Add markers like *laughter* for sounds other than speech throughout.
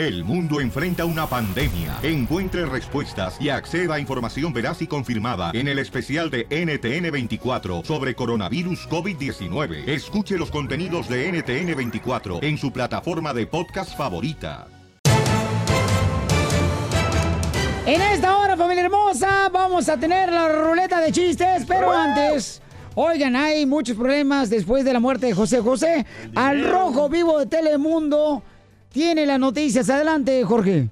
El mundo enfrenta una pandemia. Encuentre respuestas y acceda a información veraz y confirmada en el especial de NTN24 sobre coronavirus COVID-19. Escuche los contenidos de NTN24 en su plataforma de podcast favorita. En esta hora, familia hermosa, vamos a tener la ruleta de chistes, pero antes... Oigan, hay muchos problemas después de la muerte de José José. Al rojo vivo de Telemundo tiene las noticias. Adelante, Jorge.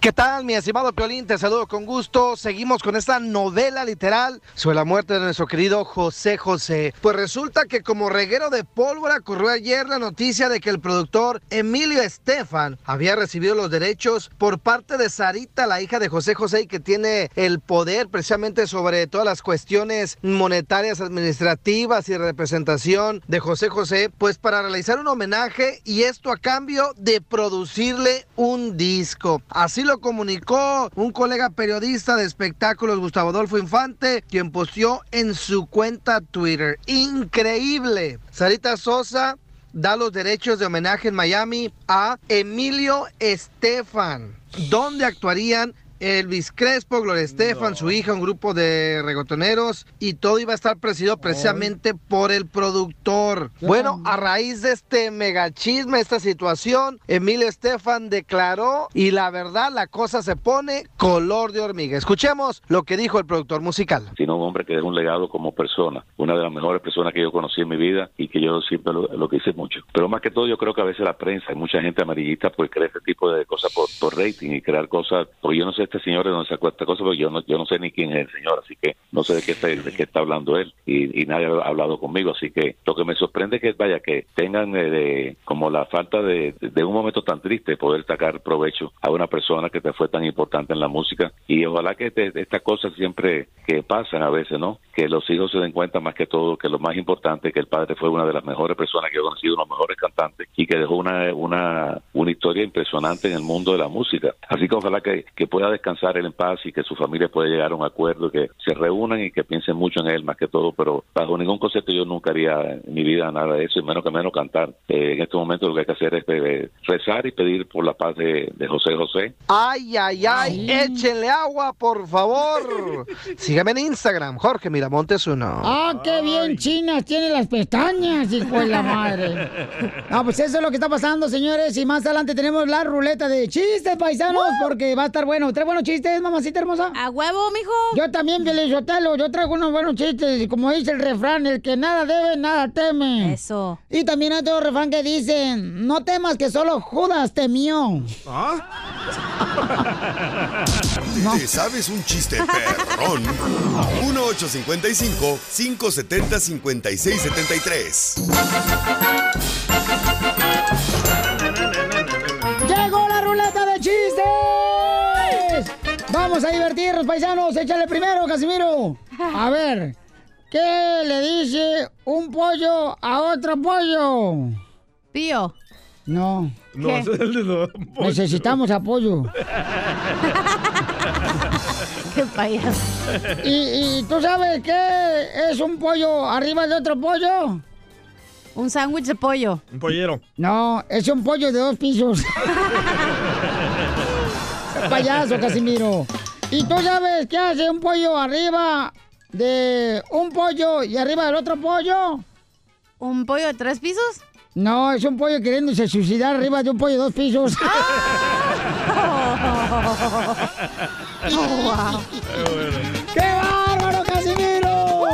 ¿Qué tal, mi estimado Piolín? Te saludo con gusto. Seguimos con esta novela literal sobre la muerte de nuestro querido José José. Pues resulta que como reguero de pólvora corrió ayer la noticia de que el productor Emilio Estefan había recibido los derechos por parte de Sarita, la hija de José José, y que tiene el poder precisamente sobre todas las cuestiones monetarias, administrativas y representación de José José, pues para realizar un homenaje y esto a cambio de producirle un disco. Así lo comunicó un colega periodista de espectáculos, Gustavo Adolfo Infante, quien posteó en su cuenta Twitter. Increíble. Sarita Sosa da los derechos de homenaje en Miami a Emilio Estefan, donde actuarían Elvis Crespo, Gloria Estefan, su hija, un grupo de regotoneros y todo iba a estar presidido precisamente por el productor. Bueno, a raíz de este megachisme, esta situación, Emilio Estefan declaró y la verdad la cosa se pone color de hormiga. Escuchemos lo que dijo el productor musical. Sino un hombre que dejó un legado como persona, una de las mejores personas que yo conocí en mi vida y que yo siempre lo, lo quise mucho. Pero más que todo yo creo que a veces la prensa y mucha gente amarillista pues cree este tipo de cosas por, por rating y crear cosas, porque yo no sé este señor de dónde sacó esta cosa, porque yo no, yo no sé ni quién es el señor, así que no sé de qué está, de qué está hablando él y, nadie ha hablado conmigo, así que lo que me sorprende es que vaya que tengan eh, de- como la falta de, de un momento tan triste poder sacar provecho a una persona que te fue tan importante en la música y ojalá que te- estas cosas siempre que pasan a veces, ¿no? Que los hijos se den cuenta más que todo que lo más importante que el padre fue una de las mejores personas que he conocido, uno de los mejores cantantes y que dejó una, una, una historia impresionante en el mundo de la música. Así que ojalá que, que pueda descansar él en paz y que su familia pueda llegar a un acuerdo, que se reúnan y que piensen mucho en él más que todo, pero bajo ningún concepto yo nunca haría en mi vida nada de eso, y menos que menos cantar. Eh, en este momento lo que hay que hacer es eh, rezar y pedir por la paz de, de José José. Ay, ay, ay, échenle agua, por favor. *laughs* Sígueme en Instagram, Jorge Miramontes uno. ¡Ah, qué bien chinas tiene las pestañas, hijo de la madre! *laughs* No, pues eso es lo que está pasando, señores. Y más adelante tenemos la ruleta de chistes, paisanos, porque va a estar bueno. ¿Trae buenos chistes, mamacita hermosa? ¡A huevo, mijo! Yo también, Sotelo. Yo traigo unos buenos chistes. Y como dice el refrán, el que nada debe, nada teme. Eso. Y también hay otro refrán que dice, no temas que solo Judas temió. *laughs* ¿Te sabes un chiste perrón? 1-855-570-5673. ¡Llegó la ruleta de chistes! Vamos a divertirnos, paisanos. Échale primero, Casimiro. A ver, ¿qué le dice un pollo a otro pollo? Pío. No. No, ese es el de. Necesitamos apoyo. *laughs* Qué payaso. ¿Y, y tú sabes qué es un pollo arriba de otro pollo? Un sándwich de pollo. Un pollero. No, es un pollo de dos pisos. *laughs* Payaso, Casimiro. ¿Y tú sabes qué hace un pollo arriba de un pollo y arriba del otro pollo? ¿Un pollo de tres pisos? No, es un pollo queriéndose suicidar arriba de un pollo de dos pisos. *laughs* ¡Qué bárbaro, Casimiro!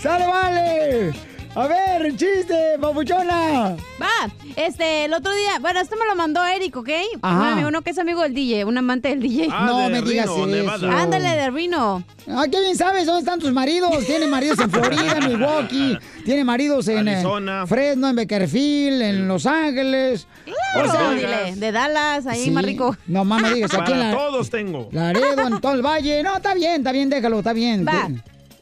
¡Sale, vale! A ver, chiste, papuchona. Va, este, el otro día, bueno, esto me lo mandó Eric, ¿ok? Ajá. Un amigo, uno que es amigo del DJ, un amante del DJ. Ah, No de me digas Reno, eso. Nevada. Ándale, de Reno. Ay, qué bien sabes dónde están tus maridos. Tiene maridos en Florida, en Milwaukee. Tiene maridos en eh, Arizona. Fresno, en Beckerfield, en Los Ángeles. O sea, dile, de Dallas, ahí sí. más rico. No más me digas, aquí Para la, todos tengo. Laredo, en todo el valle. No, está bien, está bien, déjalo, está bien. Va.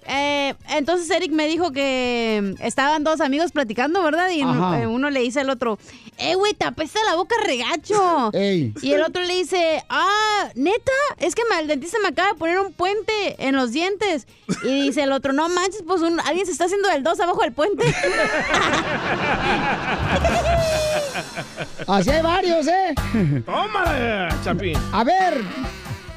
Eh, entonces Eric me dijo que estaban dos amigos platicando, ¿verdad? Y Ajá. eh, uno le dice al otro, eh, güey, te apesta la boca regacho. *laughs* Ey. Y el otro le dice, ah, neta, es que el dentista me acaba de poner un puente en los dientes. Y dice el otro, no manches, pues un- alguien se está haciendo del dos abajo del puente. *laughs* Así hay varios, ¿eh? *laughs* Tómala, Chapín. A ver,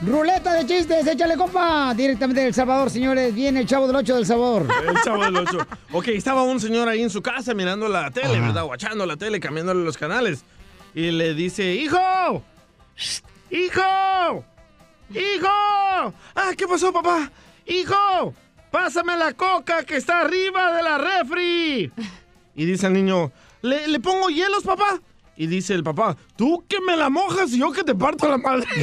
ruleta de chistes, échale, compa. Directamente del Salvador, señores. Viene el chavo del 8 del sabor. El chavo del 8. Ok, estaba un señor ahí en su casa mirando la tele, ¿verdad? Guachando la tele, cambiándole los canales. Y le dice, hijo, Shh, hijo, hijo. Ah, ¿qué pasó, papá? Hijo, pásame la coca que está arriba de la refri. Y dice el niño, ¿le, ¿le pongo hielos, papá? Y dice el papá, tú que me la mojas y yo que te parto la madre. *laughs*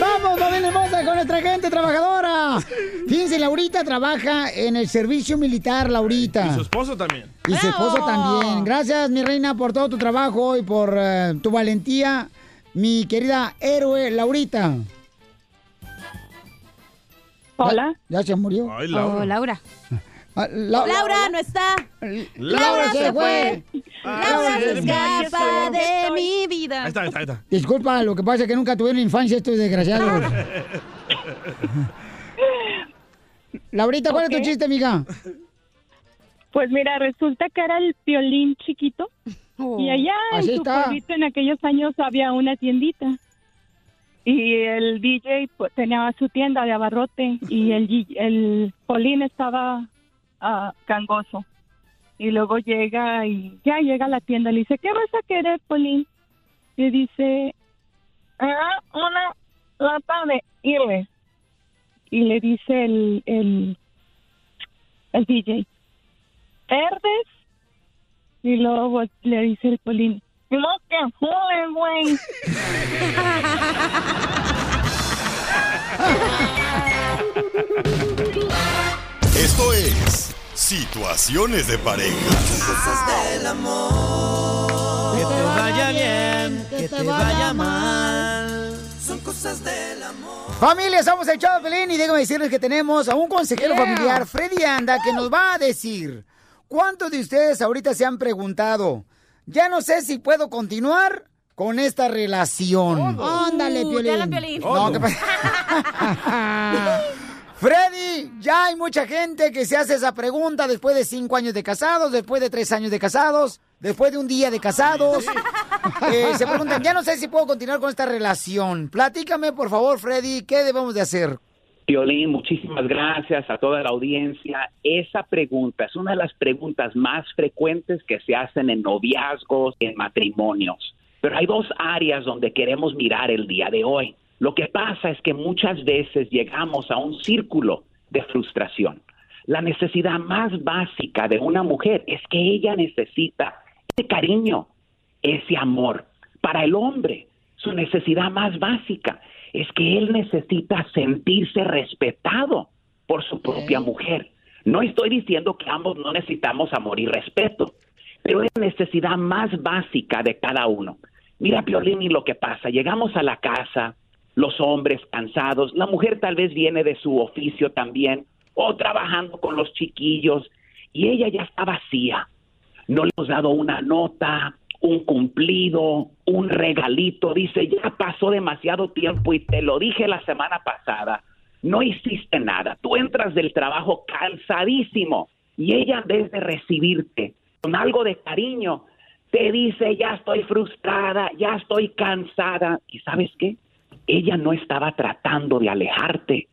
Vamos, familia hermosa, con nuestra gente trabajadora. Fíjense, Laurita trabaja en el servicio militar, Laurita. Y su esposo también. Y su esposo también. Gracias, mi reina, por todo tu trabajo y por eh, tu valentía, mi querida héroe Laurita. Hola. Ya, ya se murió. Ay, Oh, Laura. *laughs* Ah, La- Laura no está. Laura se fue. Laura se escapa de mi vida. Ahí está, ahí está, ahí está. Disculpa, lo que pasa es que nunca tuvieron infancia estos desgraciados. *laughs* Laurita, ¿cuál es Ok. tu chiste, amiga? Pues mira, resulta que era el violín chiquito Oh. y allá en su está. pueblito en aquellos años había una tiendita y el DJ pues, tenía su tienda de abarrote y el, G- el Polín estaba ah, gangoso y luego llega y ya llega a la tienda y le dice, ¿qué vas a querer, Polín? Y dice, "Ah, una lata de Irles. Y le dice el, el, el DJ, ¿verdes? Y luego le dice el Polín, no que joder, güey. *laughs* Esto es Situaciones de pareja. Que te vaya bien, que te vaya mal. Familia, somos el Chavo Pelín y déjame decirles que tenemos a un consejero Yeah. familiar, Freddy Anda, que nos va a decir cuántos de ustedes ahorita se han preguntado, ya no sé si puedo continuar con esta relación. Ándale, Uh, Piolín. ya la Piolín. No, ¿qué pasa? *laughs* *laughs* Freddy, ya hay mucha gente que se hace esa pregunta después de cinco años de casados, después de tres años de casados, después de un día de casados. Eh, se preguntan, ya no sé si puedo continuar con esta relación. Platícame, por favor, Freddy, ¿qué debemos de hacer? Violín, muchísimas gracias a toda la audiencia. Esa pregunta es una de las preguntas más frecuentes que se hacen en noviazgos, en matrimonios. Pero hay dos áreas donde queremos mirar el día de hoy. Lo que pasa es que muchas veces llegamos a un círculo de frustración. La necesidad más básica de una mujer es que ella necesita ese cariño, ese amor. Para el hombre, su necesidad más básica es que él necesita sentirse respetado por su propia mujer. No estoy diciendo que ambos no necesitamos amor y respeto, pero es necesidad más básica de cada uno. Mira, Piolín, y lo que pasa, llegamos a la casa, los hombres cansados, la mujer tal vez viene de su oficio también, o trabajando con los chiquillos, y ella ya está vacía. No le hemos dado una nota, un cumplido, un regalito. Dice, ya pasó demasiado tiempo y te lo dije la semana pasada. No hiciste nada. Tú entras del trabajo cansadísimo y ella en vez de recibirte con algo de cariño, te dice, ya estoy frustrada, ya estoy cansada. ¿Y sabes qué? Ella no estaba tratando de alejarte.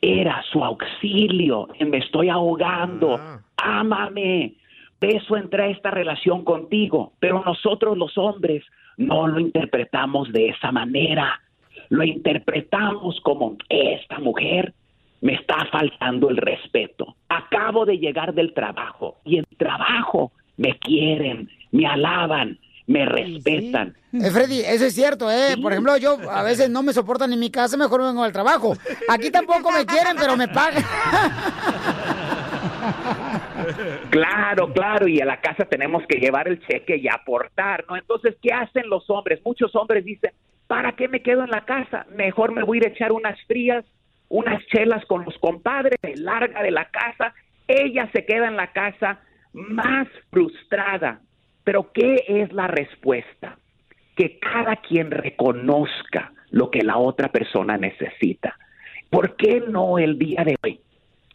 Era su auxilio. Me estoy ahogando. Ámame. De eso entré a esta relación contigo. Pero nosotros los hombres no lo interpretamos de esa manera. Lo interpretamos como esta mujer me está faltando el respeto. Acabo de llegar del trabajo y en trabajo me quieren, me alaban, me respetan. Eh, Freddy, eso es cierto, ¿eh? Por ejemplo, yo a veces no me soportan en mi casa, mejor vengo al trabajo. Aquí tampoco me quieren, pero me pagan. *laughs* Claro, claro, y a la casa tenemos que llevar el cheque y aportar, ¿no? Entonces, ¿qué hacen los hombres? Muchos hombres dicen, ¿para qué me quedo en la casa? Mejor me voy a ir a echar unas frías, unas chelas con los compadres, me larga de la casa. Ella se queda en la casa más frustrada. Pero ¿qué es la respuesta? Que cada quien reconozca lo que la otra persona necesita. ¿Por qué no el día de hoy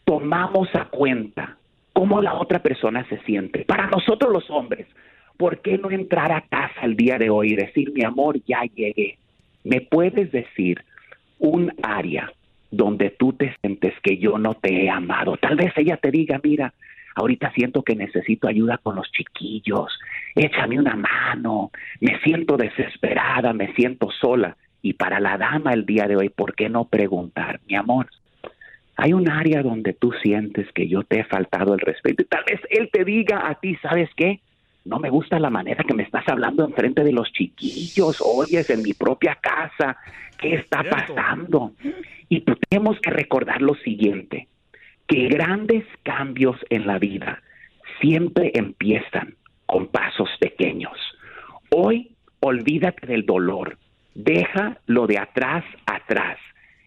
tomamos a cuenta cómo la otra persona se siente. Para nosotros los hombres, ¿por qué no entrar a casa el día de hoy y decir, mi amor, ya llegué? ¿Me puedes decir un área donde tú te sientes que yo no te he amado? Tal vez ella te diga, mira, ahorita siento que necesito ayuda con los chiquillos, échame una mano, me siento desesperada, me siento sola. Y para la dama el día de hoy, ¿por qué no preguntar, mi amor? Hay un área donde tú sientes que yo te he faltado el respeto y tal vez él te diga a ti, ¿sabes qué? No me gusta la manera que me estás hablando enfrente de los chiquillos, oyes en mi propia casa, ¿qué está pasando? Y tenemos que recordar lo siguiente, que grandes cambios en la vida siempre empiezan con pasos pequeños. Hoy olvídate del dolor, deja lo de atrás atrás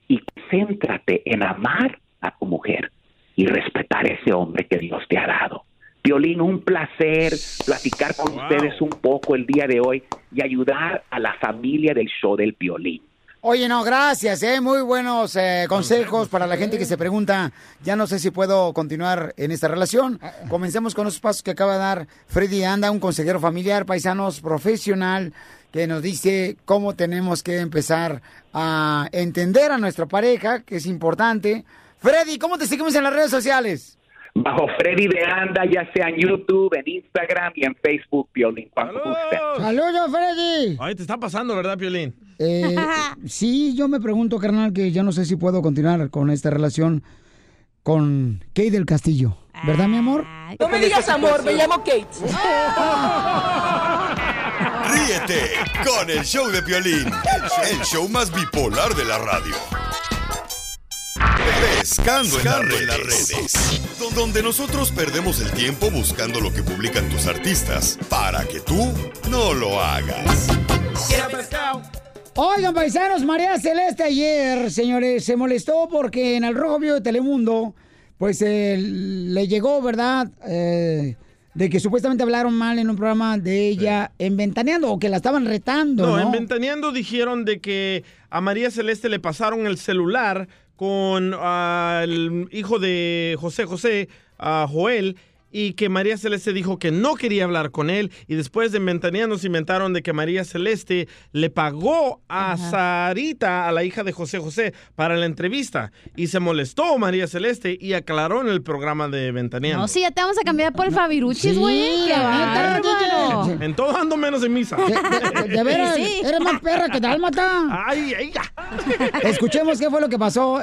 y céntrate en amar a tu mujer y respetar a ese hombre que Dios te ha dado. Violín, un placer platicar con ustedes un poco el día de hoy y ayudar a la familia del show del violín. Oye, no, gracias, ¿eh? Muy buenos eh, consejos para la gente que se pregunta, ya no sé si puedo continuar en esta relación. Comencemos con los pasos que acaba de dar Freddy Anda, un consejero familiar, paisanos, profesional, que nos dice cómo tenemos que empezar a entender a nuestra pareja, que es importante. Freddy, ¿cómo te seguimos en las redes sociales? Bajo Freddy de Anda, ya sea en YouTube, en Instagram y en Facebook, Violín, cuando. ¡Saludos, Freddy! Ay, te está pasando, ¿verdad, Piolín? Eh, *laughs* sí, yo me pregunto, carnal, que yo no sé si puedo continuar con esta relación con Kate del Castillo. ¿Verdad, mi amor? No me digas amor, me llamo Kate. *laughs* Ríete con el show de Piolín, el show más bipolar de la radio. Pescando en las redes, donde nosotros perdemos el tiempo buscando lo que publican tus artistas para que tú no lo hagas. Oigan, paisanos, María Celeste ayer, señores, se molestó porque en el Rojo Vivo de Telemundo, pues eh, le llegó, ¿verdad? Eh, de que supuestamente hablaron mal en un programa de ella en Ventaneando o que la estaban retando, ¿no? No, en Ventaneando dijeron de que a María Celeste le pasaron el celular con ah, el hijo de José José, a Joel, y que María Celeste dijo que no quería hablar con él, y después de Ventaneando se inventaron de que María Celeste le pagó a Sarita, a la hija de José José, para la entrevista, y se molestó María Celeste y aclaró en el programa de Ventaneando. No, sí, ya te vamos a cambiar por el Fabiruchis, Sí, güey. ¡Qué la neta, bárbaro! En todo ando menos en misa. De, de veras, Sí. eres más perra que dálmata. Ay, ay, ya. Escuchemos qué fue lo que pasó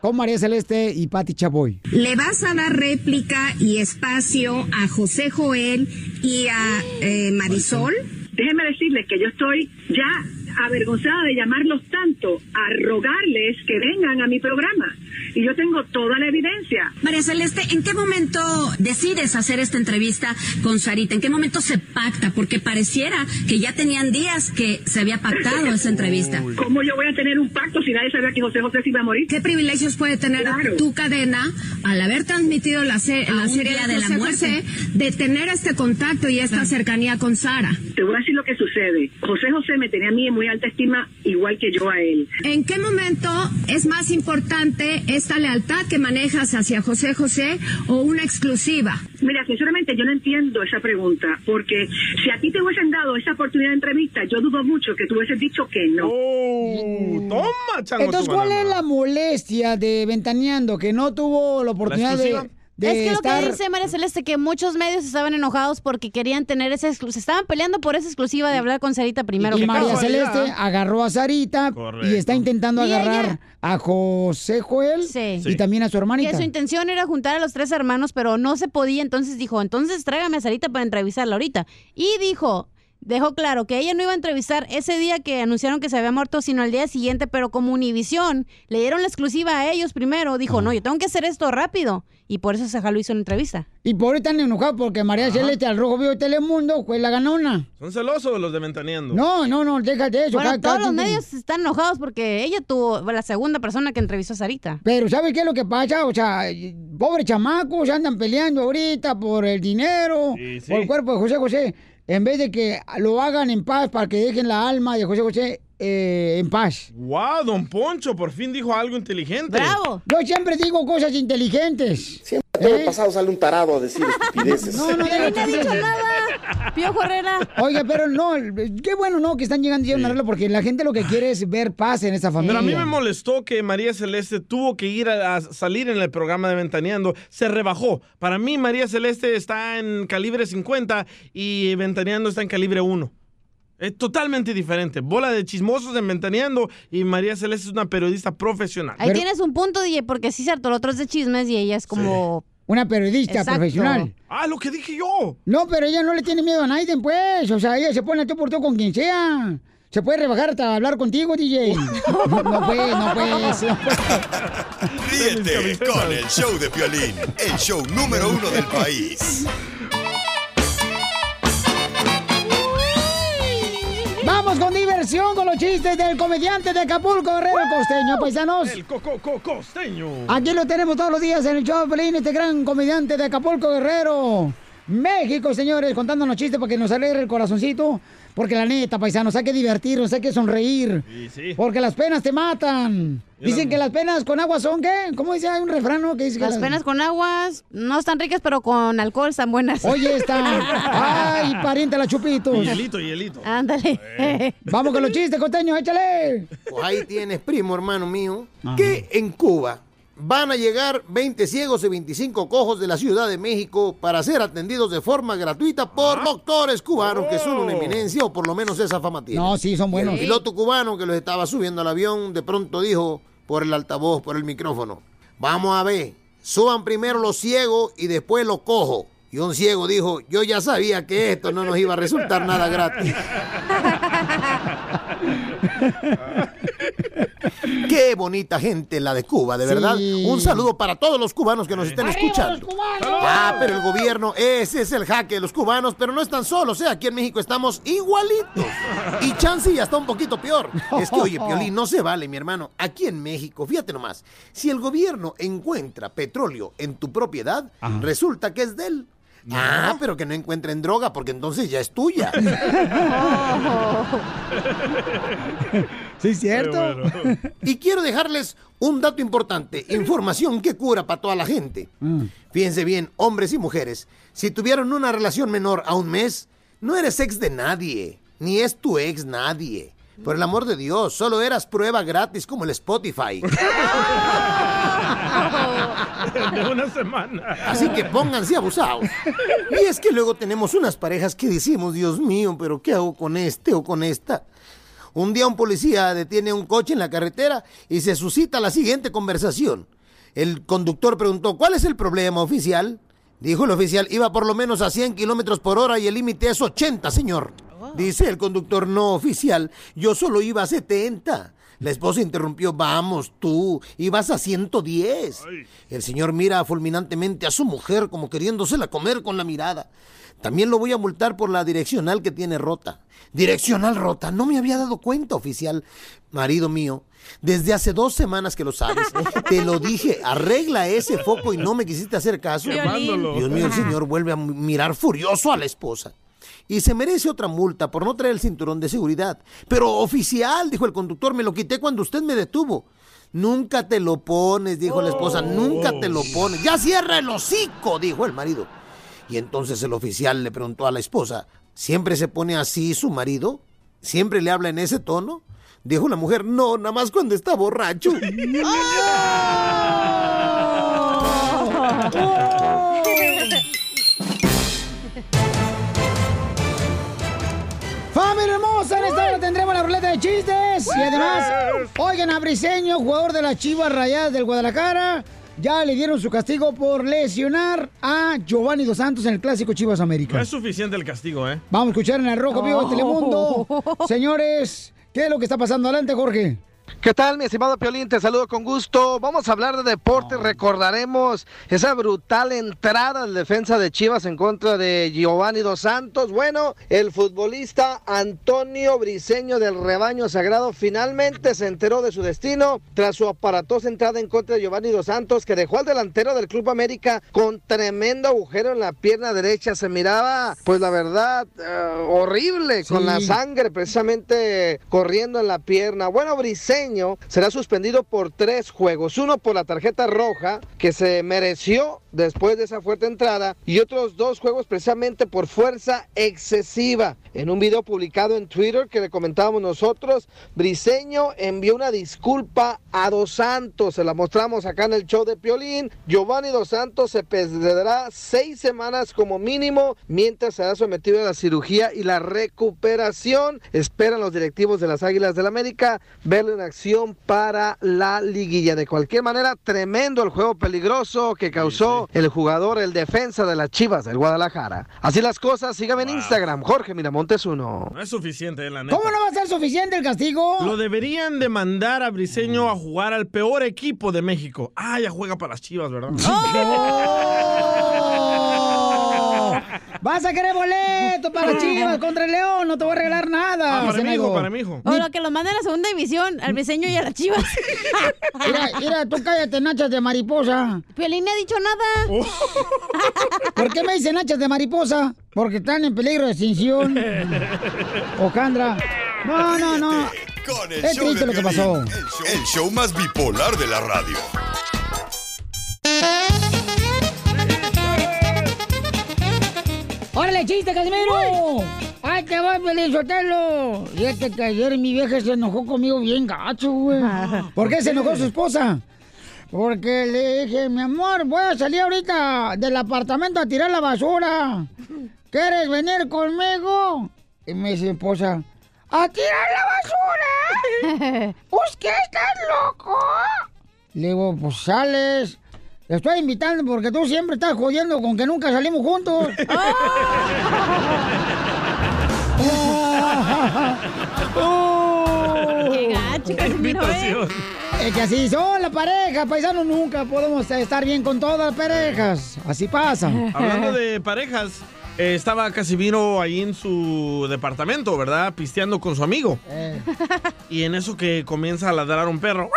con María Celeste y Patti Chapoy. Le vas a dar réplica y espacio a José Joel y a eh, Marisol. Déjeme decirles que yo estoy ya avergonzada de llamarlos tanto, a rogarles que vengan a mi programa. Y yo tengo toda la evidencia. María Celeste, ¿en qué momento decides hacer esta entrevista con Sarita? ¿En qué momento se pacta? Porque pareciera que ya tenían días que se había pactado esa entrevista. ¿Cómo yo voy a tener un pacto si nadie sabía que José José se iba a morir? ¿Qué privilegios puede tener Claro. tu cadena al haber transmitido la, se- A la serie de de la la muerte de tener este contacto y esta cercanía con Sara? Te voy a decir lo que sucede. José José me tenía a mí en muy alta estima, igual que yo a él. ¿En qué momento es más importante esta lealtad que manejas hacia José José o una exclusiva? Mira, sinceramente yo no entiendo esa pregunta, porque si a ti te hubiesen dado esa oportunidad de entrevista, yo dudo mucho que tú hubieses dicho que no. Oh, toma, chango. Entonces, ¿cuál es la molestia de Ventaneando que no tuvo la oportunidad de es que lo que dice María Celeste, que muchos medios estaban enojados porque querían tener esa exclusiva. Se estaban peleando por esa exclusiva de hablar con Sarita primero. y que María. Celeste agarró a Sarita y está intentando Y agarrar ella- a José Joel y también a su Que hermanita. su intención era juntar a los tres hermanos, pero no se podía. Entonces dijo, entonces tráigame a Sarita para entrevistarla ahorita. Y dijo, dejó claro que ella no iba a entrevistar ese día que anunciaron que se había muerto, sino al día siguiente, pero como Univisión le dieron la exclusiva a ellos primero, dijo, no, yo tengo que hacer esto rápido. Y por eso se jaló hizo una entrevista. Y por ahí están enojados porque María Celeste al Rojo Vivo de Telemundo fue la ganona. Son celosos los de Ventaneando. No, no, no, déjate eso. Bueno, cada- todos cada los medios están enojados porque ella tuvo la segunda persona que entrevistó a Sarita. Pero ¿sabe qué es lo que pasa? O sea, pobres chamacos andan peleando ahorita por el dinero, Sí, sí. por el cuerpo de José José, en vez de que lo hagan en paz para que dejen la alma de José José eh, en paz. Wow, don Poncho, por fin dijo algo inteligente. ¡Bravo! Yo siempre digo cosas inteligentes. Siempre Todo el pasado sale un tarado a decir estupideces. No, no, Yo te he dicho nada. Piojo Herrera. Oiga, pero no, qué bueno, ¿no? Que están llegando ya a un arreglo porque la gente lo que quiere es ver paz en esa familia. Pero a mí me molestó que María Celeste tuvo que ir a, a salir en el programa de Ventaneando. Se rebajó. Para mí, María Celeste está en calibre 50 y Ventaneando está en calibre 1. Es totalmente diferente. Bola de chismosos en Ventaneando y María Celeste es una periodista profesional. Ahí tienes un punto, DJ, porque sí, cierto, el otro es de chismes y ella es como... Una periodista Exacto. profesional. Ah, lo que dije yo. No, pero ella no le tiene miedo a nadie, pues. O sea, ella se pone a tú por tú con quien sea. Se puede rebajar hasta hablar contigo, DJ. *laughs* No, no puede, no puede. sí, no. Ríete con el show de Piolín, el show número uno del país. Vamos con diversión con los chistes del comediante de Acapulco, Guerrero Costeño, paisanos. El coco co- costeño. Aquí lo tenemos todos los días en el show Pelín, este gran comediante de Acapulco, Guerrero. México, señores, contándonos chistes para que nos alegre el corazoncito. Porque la neta, paisanos, hay que divertirnos, hay que sonreír. Sí, sí. Porque las penas te matan. Dicen que las penas con agua son, ¿qué? ¿Cómo dice? Hay un refrán, ¿no? Que dice que Las penas con aguas no están ricas, pero con alcohol están buenas. Oye, está. *laughs* Ay, pariente la chupitos. Y hielito, hielito. Ándale. *laughs* Vamos con los chistes, costeño, échale. Pues ahí tienes, primo hermano mío, que en Cuba van a llegar 20 ciegos y 25 cojos de la Ciudad de México para ser atendidos de forma gratuita por doctores cubanos que son una eminencia o por lo menos esa fama tienen. No, sí, son buenos. Y el piloto cubano que los estaba subiendo al avión de pronto dijo por el altavoz, por el micrófono, vamos a ver, suban primero los ciegos y después los cojos. Y un ciego dijo, yo ya sabía que esto no nos iba a resultar nada gratis. *laughs* Qué bonita gente la de Cuba, de verdad. Un saludo para todos los cubanos que nos estén escuchando. Ah, pero el gobierno, ese es el jaque de los cubanos, pero no están solos, ¿eh? Aquí en México estamos igualitos. Y chance y hasta un poquito peor. Es que, oye, Piolín, no se vale, mi hermano. Aquí en México, fíjate nomás, si el gobierno encuentra petróleo en tu propiedad, resulta que es de él. Ah, pero que no encuentren droga, porque entonces ya es tuya. *laughs* Sí, cierto. Y quiero dejarles un dato importante, información que cura para toda la gente. Fíjense bien, hombres y mujeres, si tuvieron una relación menor a un mes, no eres ex de nadie, ni es tu ex nadie. Por el amor de Dios, solo eras prueba gratis como el Spotify. *laughs* De una semana. Así que pónganse abusados. Y es que luego tenemos unas parejas que decimos, Dios mío, pero ¿qué hago con este o con esta? Un día un policía detiene un coche en la carretera y se suscita la siguiente conversación. El conductor preguntó, ¿cuál es el problema, oficial? Dijo el oficial, iba por lo menos a 100 kilómetros por hora y el límite es 80, señor. Dice el conductor, no, oficial, yo solo iba a 70. La esposa interrumpió, vamos tú, ibas a 110. El señor mira fulminantemente a su mujer como queriéndosela comer con la mirada. También lo voy a multar por la direccional que tiene rota. Direccional rota, no me había dado cuenta, oficial. Marido mío, desde hace dos semanas que lo sabes. *laughs* Te lo dije, arregla ese foco y no me quisiste hacer caso. Llamándolo. Dios mío, el señor vuelve a mirar furioso a la esposa. Y se merece otra multa por no traer el cinturón de seguridad. Pero oficial, dijo el conductor, me lo quité cuando usted me detuvo. Nunca te lo pones, dijo la esposa, nunca te lo pones. Ya cierra el hocico, dijo el marido. Y entonces el oficial le preguntó a la esposa, ¿siempre se pone así su marido? ¿Siempre le habla en ese tono? Dijo la mujer, no, nada más cuando está borracho. *laughs* *laughs* ¡Familia hermosa! En esta hora tendremos la ruleta de chistes. Y además, oigan, a Briseño, jugador de las Chivas Rayadas del Guadalajara, ya le dieron su castigo por lesionar a Giovanni Dos Santos en el clásico Chivas No América. es suficiente el castigo, ¿eh? Vamos a escuchar en el Rojo Vivo de. Telemundo. *laughs* Señores, ¿qué es lo que está pasando? Adelante, Jorge. ¿Qué tal, mi estimado Piolín? Te saludo con gusto. Vamos a hablar de deporte. Recordaremos esa brutal entrada en defensa de Chivas en contra de Giovanni Dos Santos. Bueno, el futbolista Antonio Briseño del Rebaño Sagrado finalmente se enteró de su destino tras su aparatosa entrada en contra de Giovanni Dos Santos, que dejó al delantero del Club América con tremendo agujero en la pierna derecha. Se miraba, pues la verdad, eh, horrible, con la sangre precisamente corriendo en la pierna. Bueno, Briseño será suspendido por tres juegos. Uno por la tarjeta roja que se mereció después de esa fuerte entrada y otros dos juegos precisamente por fuerza excesiva. En un video publicado en Twitter que le comentábamos nosotros, Briseño envió una disculpa a Dos Santos. Se la mostramos acá en el show de Piolín. Giovanni Dos Santos se perderá seis semanas como mínimo mientras será sometido a la cirugía y la recuperación. Esperan los directivos de las Águilas del América verlo en acción para la liguilla. De cualquier manera, tremendo el juego peligroso que causó el jugador, el defensa de las Chivas del Guadalajara. Así las cosas, sígame en Instagram, Jorge Miramontes uno. No es suficiente, la neta. ¿Cómo no va a ser suficiente el castigo? Lo deberían de mandar a Briseño a jugar al peor equipo de México. Ah, ya juega para las Chivas, ¿verdad? ¡Oh! Vas a querer boleto para *laughs* Chivas contra el León, no te voy a regalar nada. Ah, para mi hijo, para mi hijo. O lo que lo manden a segunda división, al Briseño y a las chivas. *laughs* Mira, mira, tú cállate, nachas de mariposa. Piolín no ha dicho nada. *laughs* ¿Por qué me dicen nachas de mariposa? Porque están en peligro de extinción. Ojandra. No, no, no. Con el Es show triste de lo que pasó. El show, el show más bipolar de la radio. ¡Órale, chiste, Casimiro! ¡Ay, te va, Pelín Sotelo! Fíjate que ayer mi vieja se enojó conmigo bien gacho, güey. *laughs* ¿Por qué se enojó su esposa? Porque le dije, mi amor, voy a salir ahorita del apartamento a tirar la basura. ¿Quieres venir conmigo? Y me dice esposa, ¿a tirar la basura? *laughs* ¿Pues qué, estás loco? Le digo, pues sales. Te estoy invitando porque tú siempre estás jodiendo con que nunca salimos juntos. *laughs* *laughs* Qué gacho, Casimiro, ¿eh? Es que así son las parejas, paisanos. Nunca podemos estar bien con todas las parejas. Así pasa. Hablando de parejas, eh, estaba Casimiro ahí en su departamento, ¿verdad? Pisteando con su amigo. Eh. Y en eso que comienza a ladrar un perro.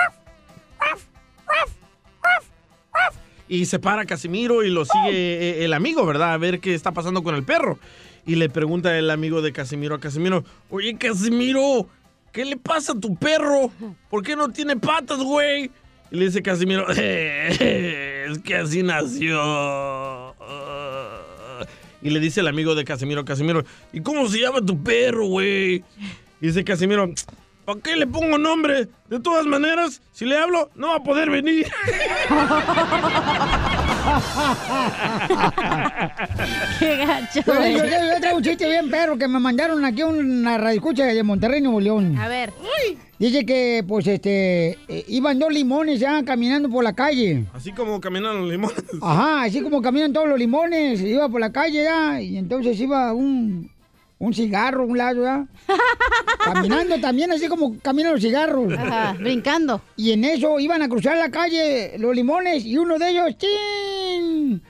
Y se para Casimiro y lo sigue eh, el amigo, ¿verdad? A ver qué está pasando con el perro. Y le pregunta el amigo de Casimiro a Casimiro, oye Casimiro, ¿qué le pasa a tu perro? ¿Por qué no tiene patas, güey? Y le dice Casimiro, *laughs* es que así nació. Y le dice el amigo de Casimiro, Casimiro, ¿y cómo se llama tu perro, güey? Y dice Casimiro, ¿para qué le pongo nombre? De todas maneras, si le hablo, no va a poder venir. *laughs* Qué gacho, yo, yo- yo traigo un chiste bien perro que me mandaron aquí a una radioescucha de Monterrey, Nuevo León. A ver. Dice que, pues, este, eh, iban dos limones ya caminando por la calle. Así como caminan los limones. Ajá, así como caminan todos los limones. Iba por la calle ya, y entonces iba un, un cigarro a un lado ya. Caminando también, así como caminan los cigarros. Ajá, brincando. Y en eso iban a cruzar la calle los limones y uno de ellos, ¡chin!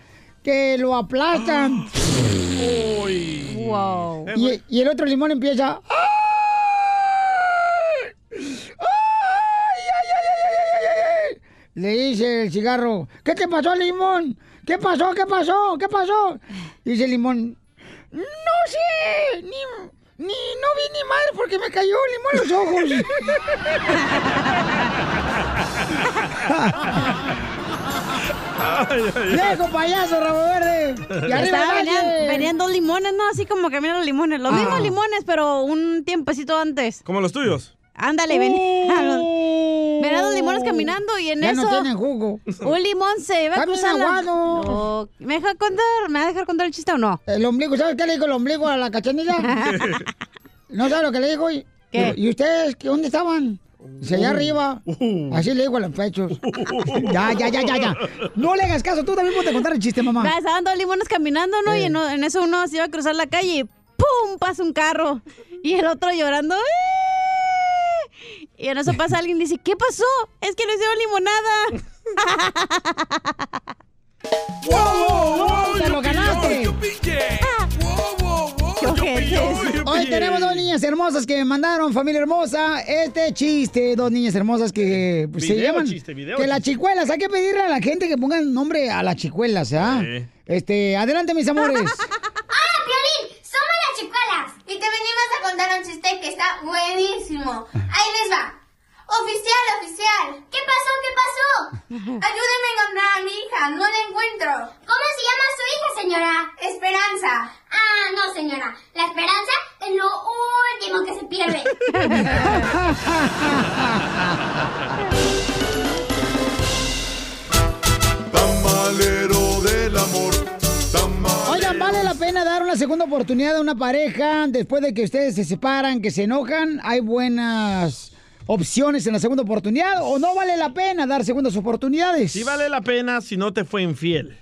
Que lo aplastan. Wow. Y, y el otro limón empieza. ¡Ay! ¡Ay, ay, ay, ay, ay, ay, ay! Le dice el cigarro, ¿qué te pasó, limón? ¿Qué pasó? ¿Qué pasó? ¿Qué pasó? Dice el limón, no sé, ni, ni, no vi ni madre porque me cayó limón en los ojos. ¡Viejo payaso, rabo verde! ¡Y arriba el venían, venían dos limones, ¿no? Así como caminan los limones. Los Ah. mismos limones, pero un tiempecito antes. Como los tuyos. Ándale, venían *laughs* los, venían los limones caminando y en Uh. Ya eso... no tienen jugo. Un limón se iba a cruzar la-. No. ¿Me deja contar? ¿Me va a dejar contar el chiste o no? El ombligo, ¿sabes qué le dijo el ombligo a la cachanilla? *laughs* ¿No sabe lo que le dijo? ¿Y, ¿Qué? ¿y ustedes qué, dónde estaban? Dice, allá arriba. Así le digo a los pechos. *laughs* ya, ya, ya, ya, ya. No le hagas caso, tú también puedes contar el chiste, mamá. Estaban dos limones caminando, ¿no? Y en, en eso uno se iba a cruzar la calle y ¡pum! pasa un carro. Y el otro llorando. "¡Eh!". Y en eso pasa alguien y dice, ¿qué pasó? Es que no hicieron limonada. *laughs* ¡Wow! ¡Te lo ganaste! ¡Qué ojetes! Hoy tenemos dos niñas hermosas que me mandaron, familia hermosa, este chiste. Dos niñas hermosas que pues, se llaman. chiste, video que las chicuelas. Hay que pedirle a la gente que pongan nombre a las chicuelas, ¿ah? Sí. Este, adelante, mis amores. *laughs* ¡Ah, Piolín! Somos las chicuelas y te venimos a contar un chiste que está buenísimo. Ahí les va. Oficial, oficial. ¿Qué pasó? ¿Qué pasó? *laughs* Ayúdeme a encontrar a mi hija. No la encuentro. ¿Cómo se llama su hija, señora? Esperanza. Ah, no, señora. La esperanza es lo último que se pierde. *laughs* ¿vale la pena dar una segunda oportunidad a una pareja después de que ustedes se separan, que se enojan? ¿Hay buenas opciones en la segunda oportunidad o no vale la pena dar segundas oportunidades? Sí vale la pena si no te fue infiel.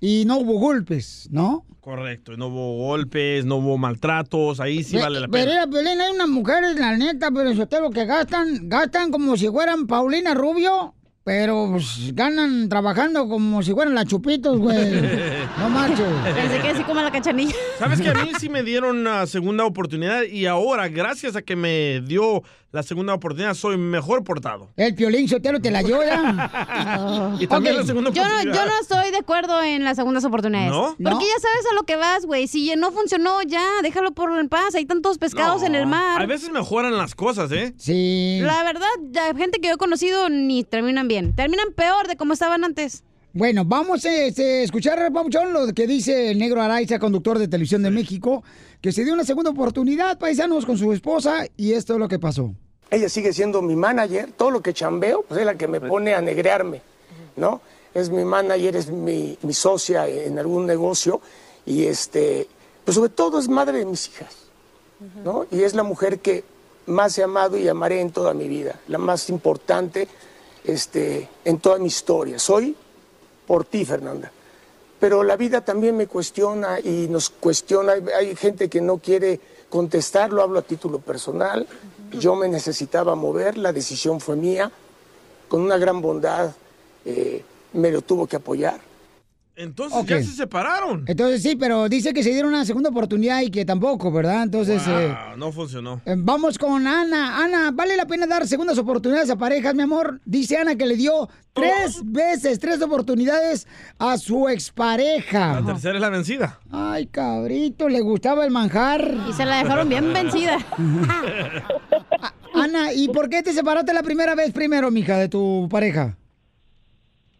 Y no hubo golpes, ¿no? Correcto, no hubo golpes, no hubo maltratos, ahí sí vale la Pero pena. Piolín, hay unas mujeres, la neta, pero eso lo que gastan, gastan como si fueran Paulina Rubio, pero pues, ganan trabajando como si fueran las chupitos, güey. *laughs* No marches. Pensé que así como la cachanilla. ¿Sabes que a mí *laughs* sí me dieron una segunda oportunidad y ahora, gracias a que me dio la segunda oportunidad, soy mejor portado? El Piolín Sotelo te la llora. *laughs* Y también la segunda yo no, oportunidad. yo no estoy de acuerdo en las segundas oportunidades. ¿No? Porque ¿No? ya sabes a lo que vas, güey. Si ya no funcionó, ya, déjalo por en paz. Hay tantos pescados en el mar. A veces mejoran las cosas, ¿eh? Sí. La verdad, la gente que yo he conocido ni terminan bien. Terminan peor de como estaban antes. Bueno, vamos a este, escuchar, Pabuchón, lo que dice el negro Araiza, conductor de Televisión de México, que se dio una segunda oportunidad, paisanos, con su esposa, y esto es lo que pasó. Ella sigue siendo mi manager, todo lo que chambeo, pues es la que me pone a negrearme, ¿no? Es mi manager, es mi, mi socia en algún negocio y este, pues sobre todo es madre de mis hijas, ¿no? Y es la mujer que más he amado y amaré en toda mi vida, la más importante este, en toda mi historia. Soy por ti, Fernanda. Pero la vida también me cuestiona y nos cuestiona. Hay, hay gente que no quiere contestar, lo hablo a título personal. Yo me necesitaba mover, la decisión fue mía. Con una gran bondad eh, me lo tuvo que apoyar. Entonces Ok. ya se separaron. Entonces sí, pero dice que se dieron una segunda oportunidad y que tampoco, ¿verdad? Entonces, eh, Wow, no funcionó. eh, vamos con Ana. Ana, ¿vale la pena dar segundas oportunidades a parejas, mi amor? Dice Ana que le dio tres veces, tres oportunidades a su expareja. La tercera es la vencida. Ay, cabrito, le gustaba el manjar. Y se la dejaron bien vencida. *laughs* Ana, ¿y por qué te separaste la primera vez primero, mija, de tu pareja?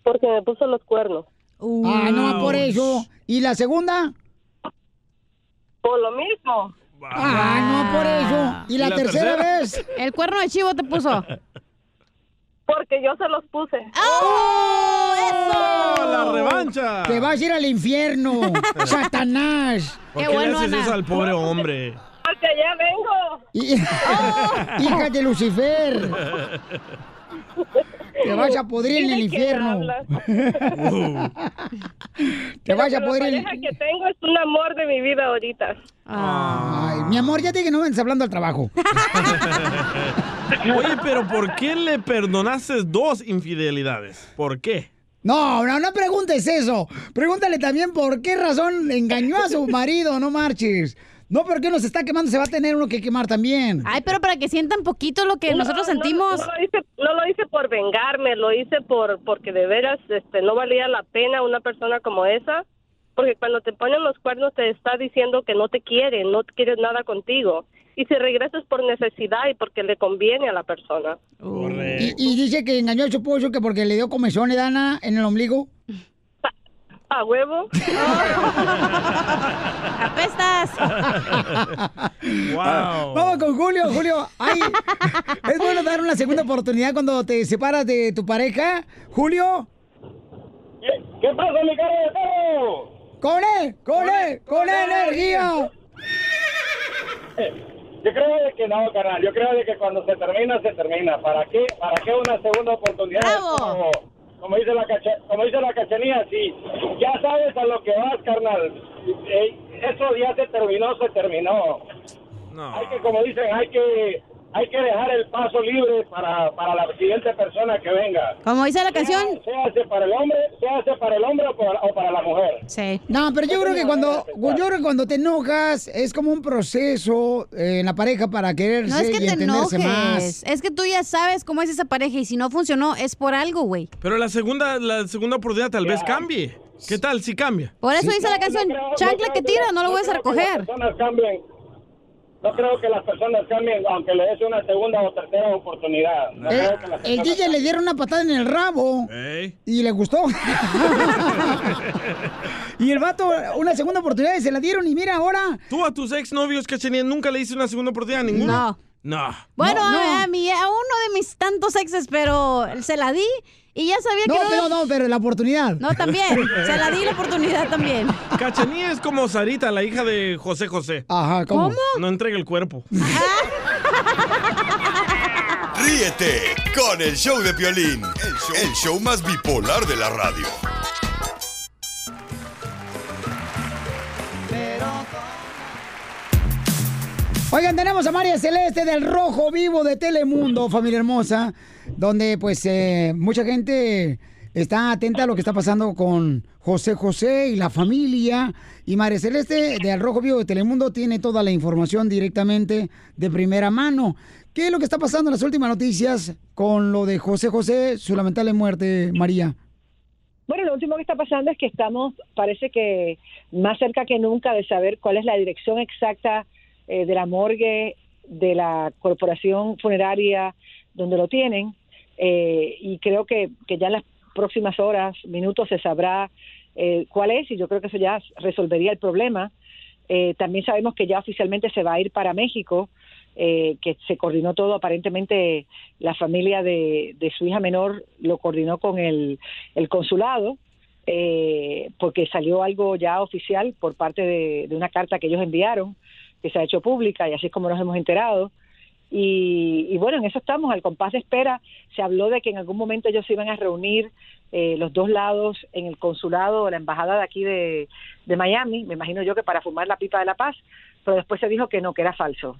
Porque me puso los cuernos. Ah, no, por eso. ¿Y la segunda? Por lo mismo. Ah, no, por eso. ¿Y la, tercera, vez? El cuerno de chivo te puso. Porque yo se los puse. ¡Oh! ¡Eso! ¡La revancha! Te vas a ir al infierno, *laughs* Satanás. ¿Por qué, le haces eso al pobre hombre? Porque ya vengo. Y- *laughs* Hija de Lucifer, *laughs* te vas a podrir en el infierno. Te vas a podrir La pareja que tengo es un amor de mi vida ahorita. Ay, mi amor, ya te dije que no me estés hablando al trabajo. *laughs* Oye, pero ¿por qué le perdonaste dos infidelidades? ¿Por qué? No, no, no preguntes eso. Pregúntale también por qué razón engañó a su *laughs* marido, no marches. No, porque nos está quemando, se va a tener uno que quemar también. Ay, pero para que sientan poquito lo que No, nosotros no, sentimos. No, lo hice, no lo hice por vengarme, lo hice por porque de veras este, no valía la pena una persona como esa. Porque cuando te ponen los cuernos te está diciendo que no te quiere, no quiere nada contigo. Y si regresas por necesidad y porque le conviene a la persona. Y, y dice que engañó a su esposo que porque le dio comezón, ¿eh, Dana, en el ombligo. ¿A huevo? *laughs* ¡Apestas! Wow. Vamos con Julio, Julio. Ay, es bueno dar una segunda oportunidad cuando te separas de tu pareja. Julio. ¿Qué pasa, mi cara de perro? ¡Con él! ¡Con él! ¡Con energía! Yo creo de que no, carnal. Yo creo de que cuando se termina, se termina. ¿Para qué? ¿Para qué una segunda oportunidad? ¡Bravo! Como, como dice la cacha, como dice la cachanía, sí. Ya sabes a lo que vas, carnal. Eh, eso ya se terminó, se terminó. No. Hay que, como dicen, hay que hay que dejar el paso libre para, para la siguiente persona que venga. Como dice la canción. Sea, sea para el hombre, sea para el hombre o para, o para la mujer. Sí. No, pero yo creo que cuando yo creo que cuando te enojas es como un proceso eh, en la pareja para quererse No es que y te entenderse enojes. más. Es que tú ya sabes cómo es esa pareja y si no funcionó es por algo, güey. Pero la segunda, la segunda oportunidad tal vez cambie. ¿Qué tal si cambia? Por eso dice la canción, no creo- no chancla que tira, no lo no vuelves a que las recoger. personas cambien. No creo que las personas cambien aunque le des una segunda o tercera oportunidad. No creo que las El personas DJ le dieron una patada en el rabo y le gustó. *laughs* y el vato, una segunda oportunidad y se la dieron y mira ahora. Tú a tus exnovios, Cachanía, nunca le hiciste una segunda oportunidad a ninguno. No. No. Bueno, No, no. A, mí, a uno de mis tantos exes, pero se la di y ya sabía No, que pero no, pero la oportunidad. No, también. *laughs* Se la di la oportunidad también. Cachanía es como Sarita, la hija de José José. Ajá, ¿cómo? ¿Cómo? No entrega el cuerpo. Ríete con el show de Piolín, el show, el show más bipolar de la radio. Oigan, tenemos a María Celeste del Rojo Vivo de Telemundo, familia hermosa, donde pues eh, mucha gente está atenta a lo que está pasando con José José y la familia. Y María Celeste del Rojo Vivo de Telemundo tiene toda la información directamente de primera mano. ¿Qué es lo que está pasando en las últimas noticias con lo de José José, su lamentable muerte, María? Bueno, lo último que está pasando es que estamos, parece que más cerca que nunca de saber cuál es la dirección exacta eh, de la morgue de la corporación funeraria donde lo tienen. Eh, y creo que, que ya en las próximas horas, minutos, se sabrá eh, cuál es y yo creo que eso ya resolvería el problema. Eh, también sabemos que ya oficialmente se va a ir para México, eh, que se coordinó todo, aparentemente la familia de, de su hija menor lo coordinó con el, el consulado, eh, porque salió algo ya oficial por parte de, de una carta que ellos enviaron, que se ha hecho pública y así es como nos hemos enterado. Y, y bueno, en eso estamos, al compás de espera. Se habló de que en algún momento ellos se iban a reunir eh, los dos lados en el consulado o la embajada de aquí de, de Miami, me imagino yo que para fumar la pipa de la paz, pero después se dijo que no, que era falso.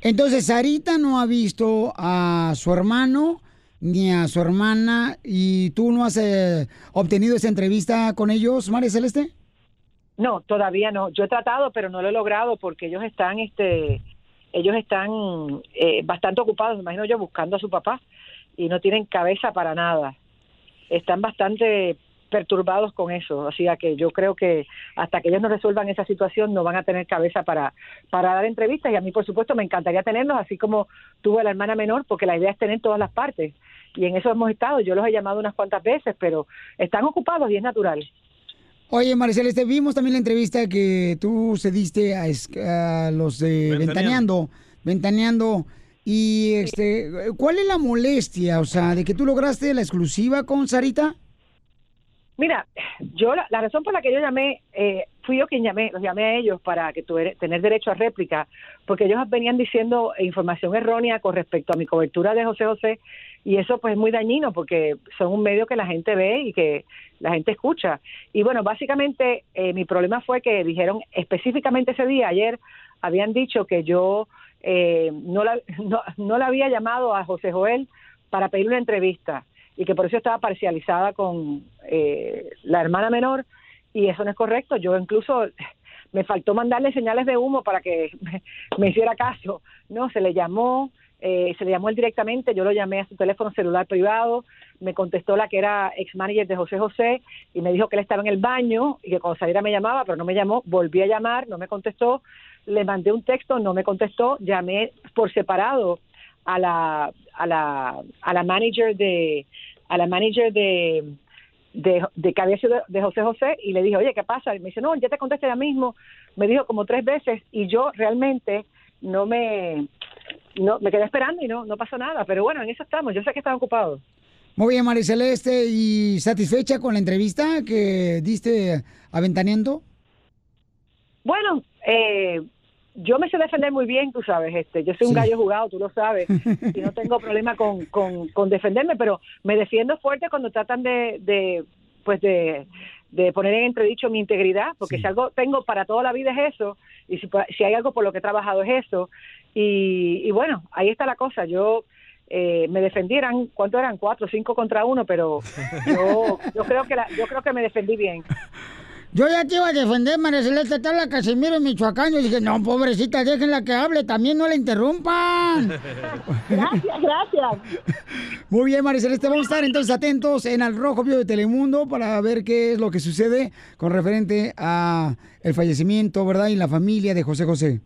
Entonces, Sarita no ha visto a su hermano ni a su hermana y tú no has eh, obtenido esa entrevista con ellos, María Celeste. No, todavía no. Yo he tratado, pero no lo he logrado porque ellos están, este, ellos están eh, bastante ocupados, me imagino yo, buscando a su papá y no tienen cabeza para nada. Están bastante perturbados con eso, así que yo creo que hasta que ellos no resuelvan esa situación no van a tener cabeza para para dar entrevistas y a mí por supuesto me encantaría tenerlos así como tuve a la hermana menor porque la idea es tener todas las partes y en eso hemos estado, yo los he llamado unas cuantas veces, pero están ocupados y es natural. Oye, María Celeste, vimos también la entrevista que tú cediste a, a los de Ventaneando, Ventaneando, y este, ¿cuál es la molestia, o sea, de que tú lograste la exclusiva con Sarita? Mira, yo la, la razón por la que yo llamé, eh, fui yo quien llamé, los llamé a ellos para que tuviera, tener derecho a réplica, porque ellos venían diciendo información errónea con respecto a mi cobertura de José José, y eso pues es muy dañino porque son un medio que la gente ve y que la gente escucha. Y bueno, básicamente eh, mi problema fue que dijeron específicamente ese día, ayer, habían dicho que yo eh, no, la, *laughs* no, no la había llamado a José Joel para pedir una entrevista y que por eso estaba parcializada con eh, la hermana menor y eso no es correcto. Yo incluso *laughs* me faltó mandarle señales de humo para que me, *laughs* me hiciera caso. No, se le llamó, eh, se le llamó él directamente, yo lo llamé a su teléfono celular privado, me contestó la que era ex manager de José José y me dijo que él estaba en el baño y que cuando saliera me llamaba, pero no me llamó, volví a llamar, no me contestó, le mandé un texto, no me contestó, llamé por separado a la a la a la manager de a la manager de de, de que había sido de José José y le dije, oye, ¿qué pasa? Y me dice, no, ya te contesté ya mismo. Me dijo como tres veces y yo realmente no me no me quedé esperando y no no pasó nada. Pero bueno, en eso estamos. Yo sé que están ocupados. Muy bien, María Celeste, ¿y satisfecha con la entrevista que diste a Ventaneando? Bueno, eh, yo me sé defender muy bien, tú sabes, este, yo soy un Sí. gallo jugado, tú lo sabes, y no tengo problema con, con, con defenderme, pero me defiendo fuerte cuando tratan de, de pues de, de poner en entredicho mi integridad, porque si algo tengo para toda la vida es eso, y si, si hay algo por lo que he trabajado es eso, y, y bueno, ahí está la cosa, yo eh, me defendieran, ¿cuánto eran? Cuatro, cinco contra uno, pero *laughs* yo, yo creo que la, yo creo que me defendí bien. Yo ya te iba a defender, María Celeste, está la Casimiro en Michoacán. Yo dije, no, pobrecita, déjenla que hable, también no la interrumpan. *laughs* Gracias, gracias. Muy bien, María Celeste, vamos a estar entonces atentos en Al Rojo Vivo de Telemundo para ver qué es lo que sucede con referente a el fallecimiento, ¿verdad? Y la familia de José José.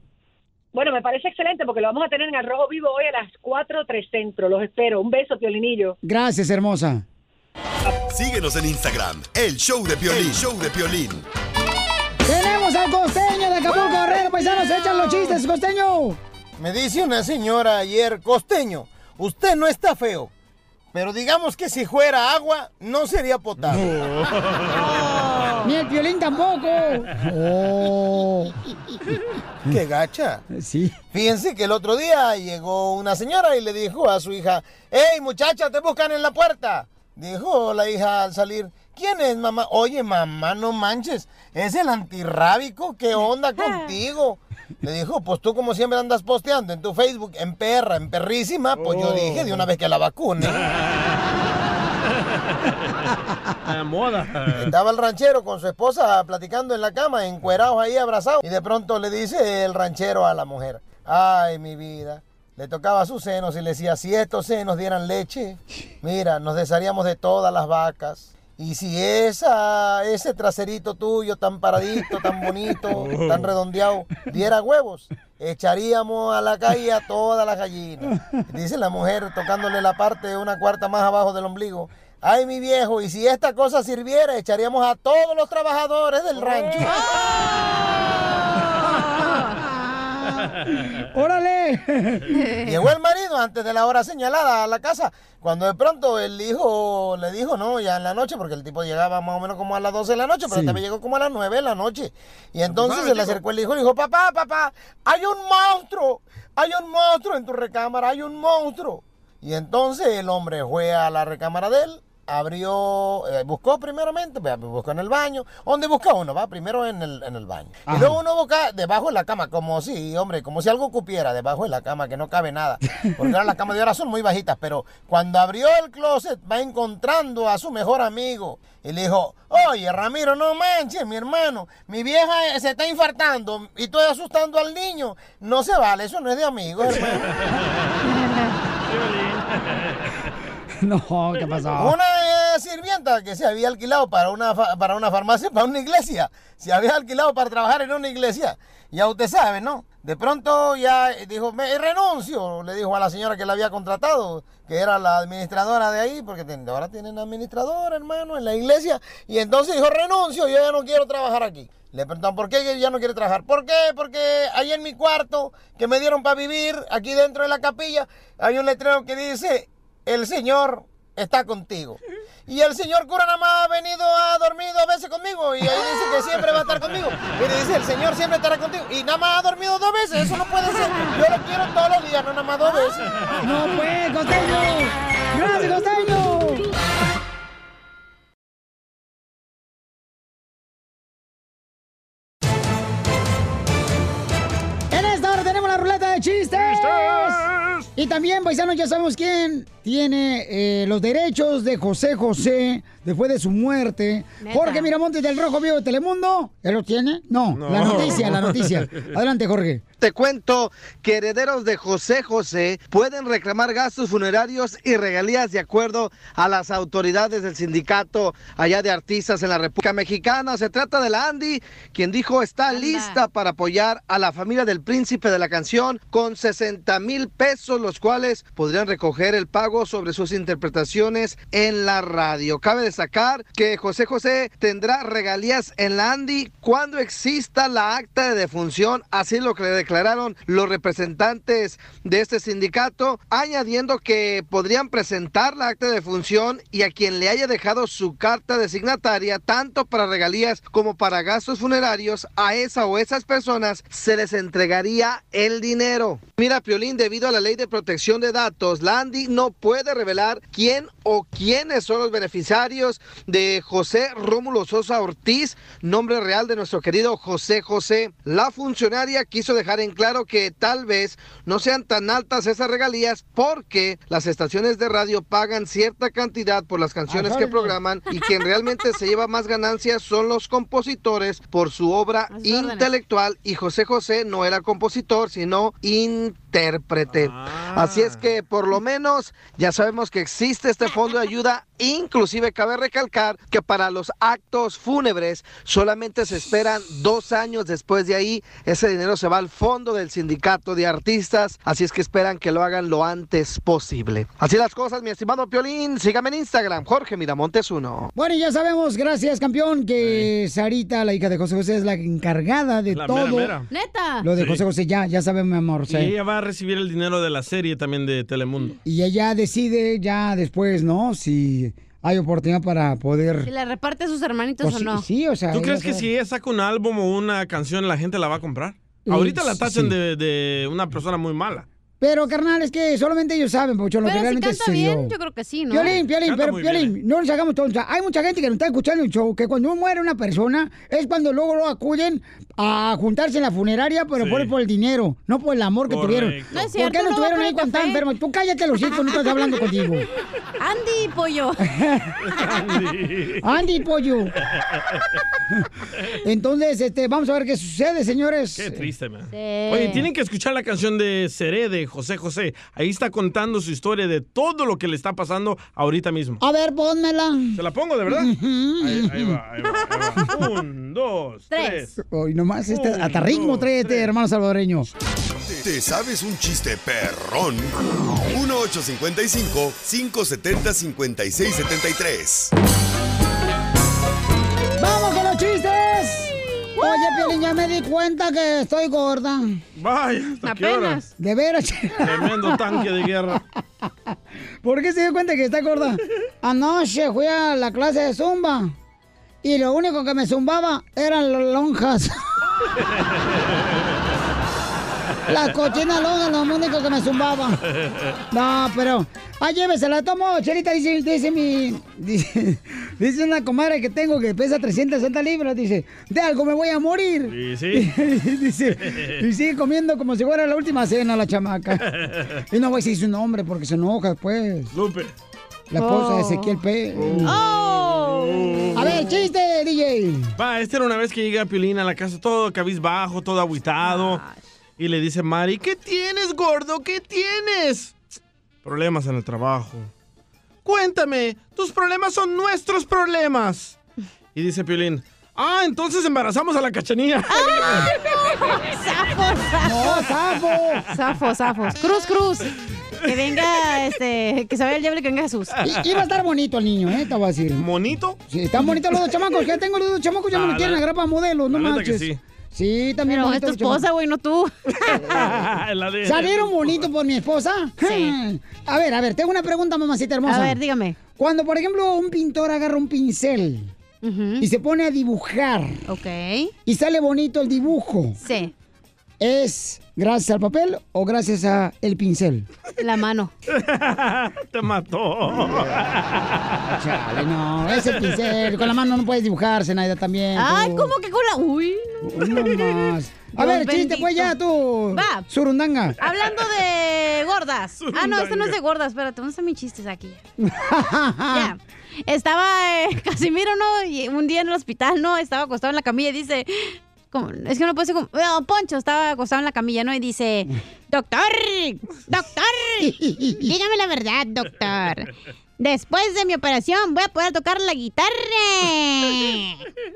Bueno, me parece excelente porque lo vamos a tener en el Rojo Vivo hoy a las 4, 3 Centro. Los espero. Un beso, Piolinillo. Gracias, hermosa. Síguenos en Instagram, el show de Piolín, show de Piolín. Tenemos al costeño de Acapulco Guerrero, paisanos, echan los chistes, costeño. Me dice una señora ayer, costeño, usted no está feo, pero digamos que si fuera agua, no sería potable. Ni el violín tampoco. Oh. ¡Qué gacha! Sí. Fíjense que el otro día llegó una señora y le dijo a su hija, ¡Ey, muchacha, te buscan en la puerta! Dijo la hija al salir, ¿quién es, mamá? Oye, mamá, no manches, es el antirrábico, ¿qué onda *laughs* contigo? Le dijo, pues tú como siempre andas posteando en tu Facebook, en perra, en perrísima, pues yo Oh. dije de una vez que la vacune. *laughs* La moda. Estaba el ranchero con su esposa platicando en la cama, encuerados ahí abrazados. Y de pronto le dice el ranchero a la mujer, ay mi vida, le tocaba sus senos y le decía, si estos senos dieran leche, mira, nos desharíamos de todas las vacas. Y si esa, ese traserito tuyo tan paradito, tan bonito, *laughs* tan redondeado, diera huevos, echaríamos a la calle a todas las gallinas. Dice la mujer tocándole la parte de una cuarta más abajo del ombligo. Ay, mi viejo, y si esta cosa sirviera, echaríamos a todos los trabajadores del rancho. *laughs* ¡Órale! *laughs* Llegó el marido antes de la hora señalada a la casa, cuando de pronto el hijo le dijo, no, ya en la noche, porque el tipo llegaba más o menos como a las 12 de la noche, pero Sí. también llegó como a las 9 de la noche. Y entonces se le acercó el hijo y le dijo, papá, papá, hay un monstruo, hay un monstruo en tu recámara, hay un monstruo. Y entonces el hombre fue a la recámara de él, abrió, eh, buscó primeramente, pues, buscó en el baño. ¿Dónde busca uno? Va primero en el, en el baño. Y luego uno busca debajo de la cama, como si, hombre, como si algo cupiera debajo de la cama, que no cabe nada. Porque ahora las camas de ahora son muy bajitas, pero cuando abrió el closet va encontrando a su mejor amigo. Y le dijo, oye, Ramiro, no manches, mi hermano, mi vieja eh, se está infartando y estoy asustando al niño. No se vale, eso no es de amigos, hermano. *laughs* *laughs* No, ¿qué pasó? Una sirvienta que se había alquilado para una, para una farmacia, para una iglesia. Se había alquilado para trabajar en una iglesia. Ya usted sabe, ¿no? De pronto ya dijo, me renuncio, le dijo a la señora que la había contratado, que era la administradora de ahí, porque ahora tienen administradora, hermano, en la iglesia. Y entonces dijo, renuncio, yo ya no quiero trabajar aquí. Le preguntaron, ¿por qué ya no quiere trabajar? ¿Por qué? Porque ahí en mi cuarto, que me dieron para vivir, aquí dentro de la capilla, hay un letrero que dice, el Señor está contigo. Y el señor cura nada más ha venido a dormir dos veces conmigo y ahí dice que siempre va a estar conmigo. Y le dice, el señor siempre estará contigo. Y nada más ha dormido dos veces, eso no puede ser. Yo lo quiero todos los días, no nada más dos veces. ¡No, pues, costeño! ¡Gracias, costeño! En esta hora tenemos la ruleta de chistes. Y también, paisanos, ya sabemos quién tiene eh, los derechos de José José después de su muerte. Neta. Jorge Miramontes del Rojo Vivo de Telemundo. ¿Él lo tiene? No, No. la noticia, la noticia. Adelante, Jorge. Te cuento que herederos de José José pueden reclamar gastos funerarios y regalías de acuerdo a las autoridades del sindicato allá de artistas en la República Mexicana. Se trata de la Andy, quien dijo está lista para apoyar a la familia del príncipe de la canción con 60 mil pesos, los cuales podrían recoger el pago sobre sus interpretaciones en la radio. Cabe destacar que José José tendrá regalías en la Andy cuando exista la acta de defunción, así lo que le declararon los representantes de este sindicato, añadiendo que podrían presentar la acta de defunción y a quien le haya dejado su carta designataria, tanto para regalías como para gastos funerarios, a esa o esas personas se les entregaría el dinero. Mira, Piolín, debido a la ley de protección de datos, la ANDI no puede revelar quién o quiénes son los beneficiarios de José Rómulo Sosa Ortiz, nombre real de nuestro querido José José. La funcionaria quiso dejar en claro que tal vez no sean tan altas esas regalías porque las estaciones de radio pagan cierta cantidad por las canciones que programan y quien realmente se lleva más ganancias son los compositores por su obra intelectual y José José no era compositor sino intérprete. Así es que por lo menos ya sabemos que existe este fondo de ayuda Inclusive cabe recalcar que para los actos fúnebres solamente se esperan dos años después de ahí. Ese dinero se va al fondo del sindicato de artistas, así es que esperan que lo hagan lo antes posible. Así las cosas, mi estimado Piolín. Sígame en Instagram, Jorge Miramontes 1. Bueno, y ya sabemos, gracias campeón, que Sarita, la hija de José José, es la encargada de La todo. mera, mera. Neta. Lo de Sí. José José, ya, ya sabemos, mi amor. Y sí. ella va a recibir el dinero de la serie también de Telemundo. Y ella decide ya después, ¿no? Si hay oportunidad para poder... Si le reparte a sus hermanitos Pues o sí, no. sí, o sea... ¿Tú crees que sabe. si ella saca un álbum o una canción, la gente la va a comprar? Eh, Ahorita la tachan sí. de, de una persona muy mala. Pero, carnal, es que solamente ellos saben, Pauchón, lo que si realmente canta sucedió. bien, yo creo que sí, ¿no? Piolín, Piolín, pero Piolín, bien, no nos hagamos tontos. Hay mucha gente que nos está escuchando el show, que cuando muere una persona, es cuando luego lo acuden a juntarse en la funeraria, pero Sí. por, por el dinero, no por el amor que tuvieron. No es ¿Por qué no no estuvieron ahí cuando estaban enfermos? Tú cállate los hijos, no estás hablando contigo. *laughs* Andy, pollo. Andy, pollo. *laughs* Entonces, este, vamos a ver qué sucede, señores. Qué triste, man. Sí. Oye, tienen que escuchar la canción de Seré de José José. Ahí está contando su historia de todo lo que le está pasando ahorita mismo. A ver, pónmela. ¿Se la pongo, de verdad? Ahí, ahí va, ahí va, ahí va. *laughs* Un, dos, Tres. tres. Hoy nomás, este, Un, hasta ritmo trae este hermano salvadoreño. ¿Te, sabes un chiste perrón? 1-855-570-5673. ¡Vamos con los chistes! Oye, Piolín, ya me di cuenta que estoy gorda. Vaya, ¿hasta qué hora? Apenas. De veras. Tremendo tanque de guerra. ¿Por qué se dio cuenta que está gorda? *laughs* Anoche fui a la clase de zumba y lo único que me zumbaba eran las lonjas. *laughs* Las cochinas lonjas, lo único que me zumbaba. No, pero. Ah, llévesela, tomo, Chelita, dice, dice mi. Dice, *laughs* dice una comadre que tengo que pesa 360 libras. Dice, de algo me voy a morir. Sí, sí. *laughs* dice, y sigue comiendo como si fuera la última cena la chamaca. Y no voy a decir su nombre porque se enoja después. Lupe. La esposa de Oh. Ezequiel P. ¡Oh! Va, esta era una vez que llega Piolín a la casa todo cabizbajo, todo aguitado. Y le dice Mari, ¿qué tienes, gordo? ¿Qué tienes? Problemas en el trabajo. Cuéntame, tus problemas son nuestros problemas. Y dice Piolín, ah, entonces embarazamos a la cachanilla. *laughs* ¡Zafo, No, zafo! zafo. Zafo, zafos. Cruz, cruz. Que venga, este, que se vaya el diablo y que venga Jesús. I- Iba a estar bonito el niño, ¿eh? Te voy a decir. ¿Monito? Sí, están bonitos los dos chamacos. Ya tengo los dos chamacos, ya me Ah, lo quieren la- agarrar para modelos, no manches. sí. Sí, también Pero es tu esposa, güey, no tú. *laughs* ¿Salieron bonitos por mi esposa? Sí. *laughs* A ver, a ver, tengo una pregunta, mamacita hermosa. A ver, dígame. Cuando, por ejemplo, un pintor agarra un pincel y se pone a dibujar Ok. y sale bonito el dibujo, Sí, ¿es gracias al papel o gracias a el pincel? la mano. *laughs* Te mató. *laughs* Chale, no, es el pincel. Con la mano no puedes dibujarse, Naida, también. Ay, tú. ¿cómo que con la...? Uy, no. Más. A Dios ver, chiste, pues ya tú. Va. Surundanga. Hablando de gordas. Ah, no, este no es de gordas. Espérate, ¿dónde están mis chistes aquí? *laughs* Ya. Estaba eh, Casimiro, ¿no? Y un día en el hospital, ¿no? Estaba acostado en la camilla y dice... es que no puede ser como... No, Poncho estaba acostado en la camilla, ¿no? Y dice... Doctor, doctor, dígame la verdad, doctor. Después de mi operación voy a poder tocar la guitarra.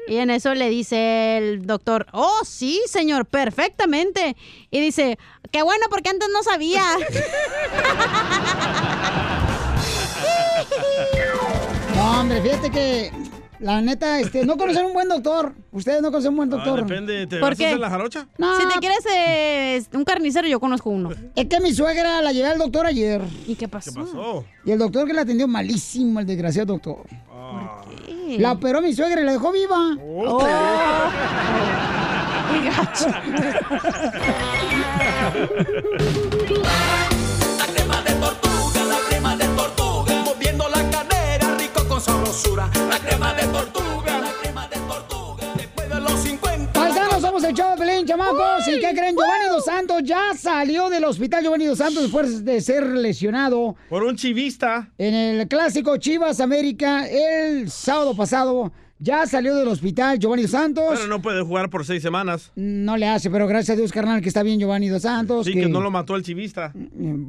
Y en eso le dice el doctor, oh, sí, señor, perfectamente. Y dice, qué bueno, porque antes no sabía. *laughs* No, hombre, fíjate que la neta, este, no conocen un buen doctor. Ustedes no conocen un buen Ah, doctor. depende, ¿te ¿Por vas qué? a hacer la jarocha? No, Si te quieres eh, un carnicero, yo conozco uno. es que mi suegra la llevé al doctor ayer. ¿Y qué pasó? ¿Qué pasó? Y el doctor que la atendió malísimo, el desgraciado doctor. Ah. ¿Qué? La operó mi suegra y la dejó viva. Oh. *laughs* Muy gacho. *laughs* La crema de tortuga, ya salió del hospital. Giovanni Dos Santos después de ser lesionado Por un chivista. en el clásico Chivas América el sábado pasado. Ya salió del hospital Giovanni Dos Santos. Pero no puede jugar por seis semanas. No le hace, pero gracias a Dios, carnal, que está bien Giovanni Dos Santos. Sí, que no lo mató el chivista.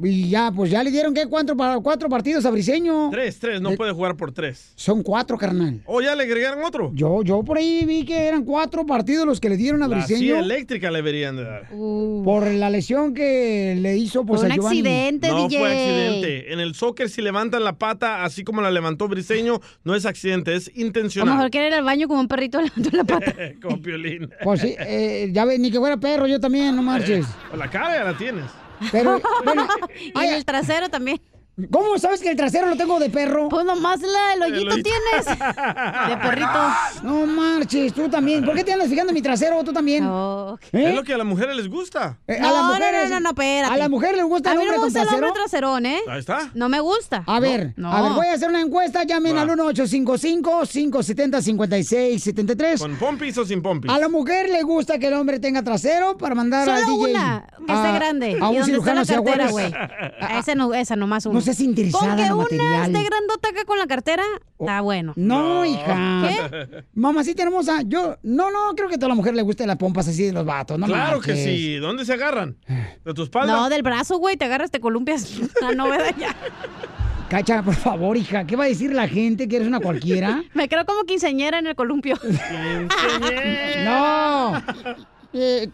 Y ya, pues ya le dieron, ¿qué? Cuatro, cuatro partidos a Briseño. Tres, tres, no De- puede jugar por tres. Son cuatro, carnal. ¿O ya le agregaron otro? Yo, yo por ahí vi que eran cuatro partidos los que le dieron a La Briseño. eléctrica le deberían de dar. Por la lesión que le hizo pues, a Giovanni. no fue accidente. En el soccer, si levantan la pata así como la levantó Briseño, no es accidente, es A lo intencional. mejor quiere ir al baño como un perrito levantó la pata. *laughs* como Piolín. Pues sí, eh, ya ves, ni que fuera perro, yo también, no marches. Pues la cara ya la tienes. Pero, *laughs* bueno, y el trasero también. ¿Cómo sabes que el trasero lo tengo de perro? Pues nomás la, el hoyito tienes. De perrito. *laughs* No marches, tú también. ¿Por qué te andas fijando en mi trasero, tú también? ¿Eh? Es lo que a las mujeres les gusta. Eh, No, a las no, mujeres, no, no, no, espérate. A las mujeres les gusta A el mí no hombre me con gusta el trasero. hombre traserón, ¿eh? Ahí está. No me gusta. A ver, No. a ver, voy a hacer una encuesta. Llamen al 1855-570-5673. ¿Con pompis o sin pompis? A la mujer le gusta que el hombre tenga trasero para mandar Solo al DJ. una, que esté a- grande. A y un donde la cirujano cartera, Juárez. güey. A Esa, no, esa nomás una. Seas interesada Con que en lo una material. esté grandota acá con la cartera, está bueno. No, hija. ¿Qué? Mamacita hermosa, yo no, no creo que a toda la mujer le gusten las pompas así de los vatos. No claro que marches. sí. ¿Dónde se agarran? ¿De tu espalda? No, del brazo, güey, te agarras, te columpias. *laughs* La novedad ya. Cacha, por favor, hija, ¿qué va a decir la gente que eres una cualquiera? *laughs* Me creo como quinceñera en el columpio. no. Eh,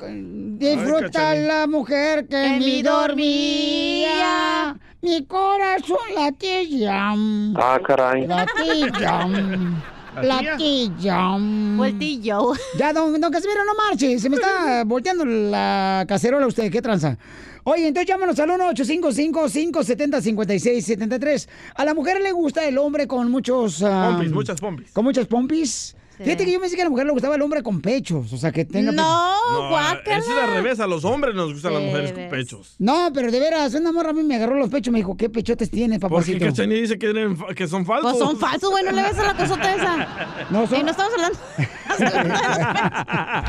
disfruta Cachanilla. la mujer que En mí dormía. Mi corazón latilla. Ah, caray. Latilla. *laughs* Latilla. Voltillo. Ya, don, don Casimiro, no marche. Se me está *laughs* volteando la cacerola a usted. ¿Qué tranza? Oye, entonces llámanos al 1-855-570-5673. A la mujer le gusta el hombre con muchos... ah, Pompis, muchas pompis. Con muchas pompis. Fíjate que yo me decía que a la mujer le gustaba el hombre con pechos. O sea, que tenga... No, No, guácala. eso es al revés. A los hombres nos gustan las mujeres con pechos. No, pero de veras, una morra a mí me agarró los pechos y me dijo, ¿qué pechotes tienes, Porque papacito? Cachanilla dice que, eran que son falsos. Pues son falsos, güey, no le ves a la cosota esa. No, son- Eh, no estamos hablando.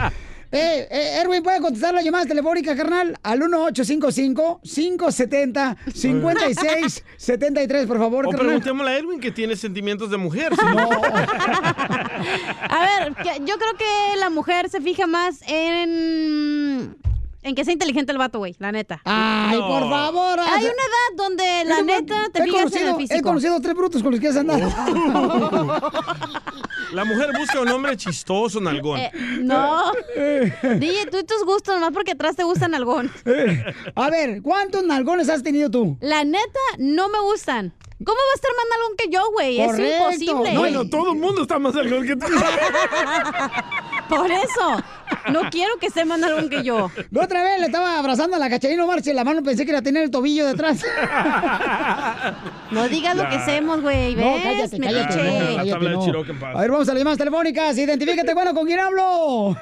*laughs* *laughs* Eh, eh, Erwin, ¿puede contestar las llamadas telefónicas, carnal? Al 1855-570-5673, por favor, O carnal. preguntémosle a Edwin que tiene sentimientos de mujer. *laughs* A ver, yo creo que la mujer se fija más en. En que sea inteligente el vato, güey, la neta. Ay, por favor. Hay una edad donde la He- neta te he fijas en conocido- el He físico. conocido tres brutos con los que has andado. *laughs* La mujer busca un hombre chistoso, nalgón. Eh, no. *laughs* DJ, tú y tus gustos, nomás porque atrás te gustan algón. A ver, ¿cuántos nalgones has tenido tú? La neta, no me gustan. ¿Cómo va a estar más nalgón que yo, güey? Es imposible. No, Bueno, todo el mundo está más nalgón que tú. *laughs* Por eso. No quiero que esté más nalgón que yo. La otra vez le estaba abrazando a la cacharina Marche la mano pensé que era tener el tobillo detrás. *laughs* No digas lo que hacemos, güey. No, cállate, cállate. no, cállate, tabla de no. Chiroque en paz. A ver, vamos a las llamadas telefónicas. Identifícate, bueno, ¿con quién hablo?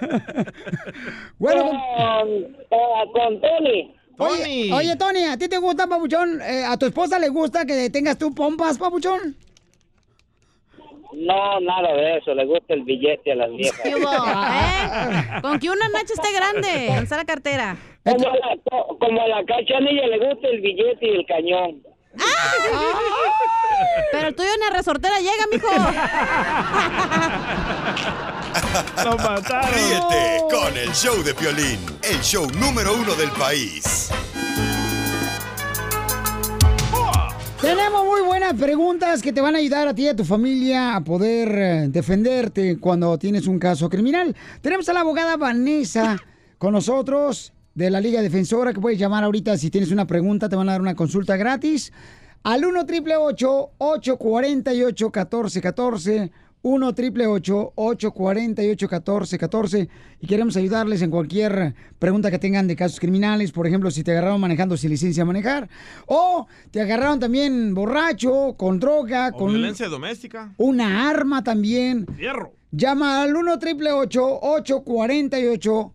*laughs* bueno, con... con Tony. Oye, oye, Tony, ¿a ti te gusta, papuchón? Eh, ¿A tu esposa le gusta que tengas tú pompas, papuchón? No, nada de eso. Le gusta el billete a las viejas. ¿Qué hubo, eh? Con que una nacha esté grande, *laughs* lanza la cartera. Como a la, co- como a la cachanilla le gusta el billete y el cañón. Pero el tuyo ni a resortera llega, mijo. *laughs* Lo mataron. Ríete con el show de Piolín, el show número uno del país. Buenas preguntas que te van a ayudar a ti y a tu familia a poder eh, defenderte cuando tienes un caso criminal. Tenemos a la abogada Vanessa con nosotros de la Liga Defensora que puedes llamar ahorita si tienes una pregunta, te van a dar una consulta gratis al 1 888 848 1414 1 888 848 1414 y queremos ayudarles en cualquier pregunta que tengan de casos criminales, por ejemplo, si te agarraron manejando sin licencia de manejar o te agarraron también borracho, con droga, O con violencia doméstica. una arma también. Fierro. Llama al 1 888 848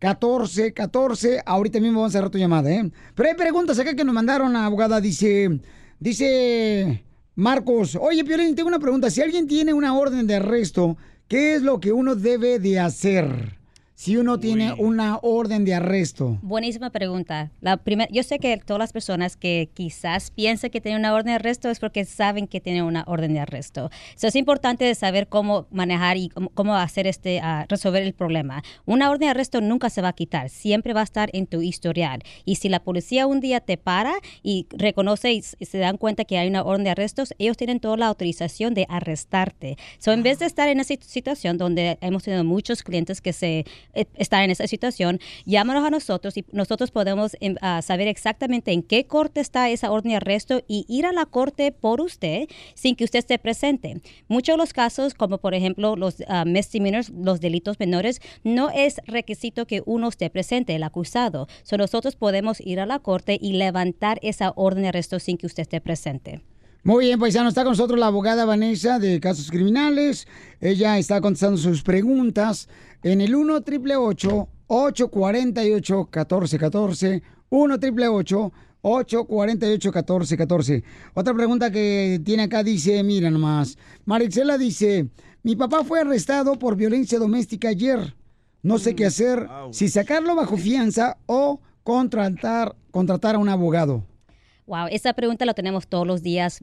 1414 Ahorita mismo vamos a cerrar tu llamada, ¿eh? Pero hay preguntas acá que nos mandaron a abogada. Dice, dice Marcos, oye, Piolín, tengo una pregunta. Si alguien tiene una orden de arresto, ¿qué es lo que uno debe de hacer? Si uno tiene una orden de arresto? Buenísima pregunta. La primer, yo sé que todas las personas que quizás piensan que tienen una orden de arresto es porque saben que tienen una orden de arresto. So, es importante saber cómo manejar y cómo, cómo hacer este, ah, resolver el problema. Una orden de arresto nunca se va a quitar, siempre va a estar en tu historial. Y si la policía un día te para y reconoce y s- se dan cuenta que hay una orden de arrestos, ellos tienen toda la autorización de arrestarte. So, en vez de estar en esa situación donde hemos tenido muchos clientes que se eh, están en esa situación, llámanos a nosotros y nosotros podemos em, ah, saber exactamente en qué corte está esa orden de arresto y ir a la corte por usted sin que usted esté presente. Muchos de los casos, como por ejemplo los ah, misdemeanors, los delitos menores, no es requisito que uno esté presente, el acusado. So, nosotros podemos ir a la corte y levantar esa orden de arresto sin que usted esté presente. Muy bien, paisano, está con nosotros la abogada Vanessa de Casos Criminales. Ella está contestando sus preguntas en el 1 888 848 1414 1 888 848 1414 Otra pregunta que tiene acá dice, mira nomás, Marixela dice, mi papá fue arrestado por violencia doméstica ayer. No sé qué hacer, si sacarlo bajo fianza o contratar, contratar a un abogado. Wow, esa pregunta la tenemos todos los días.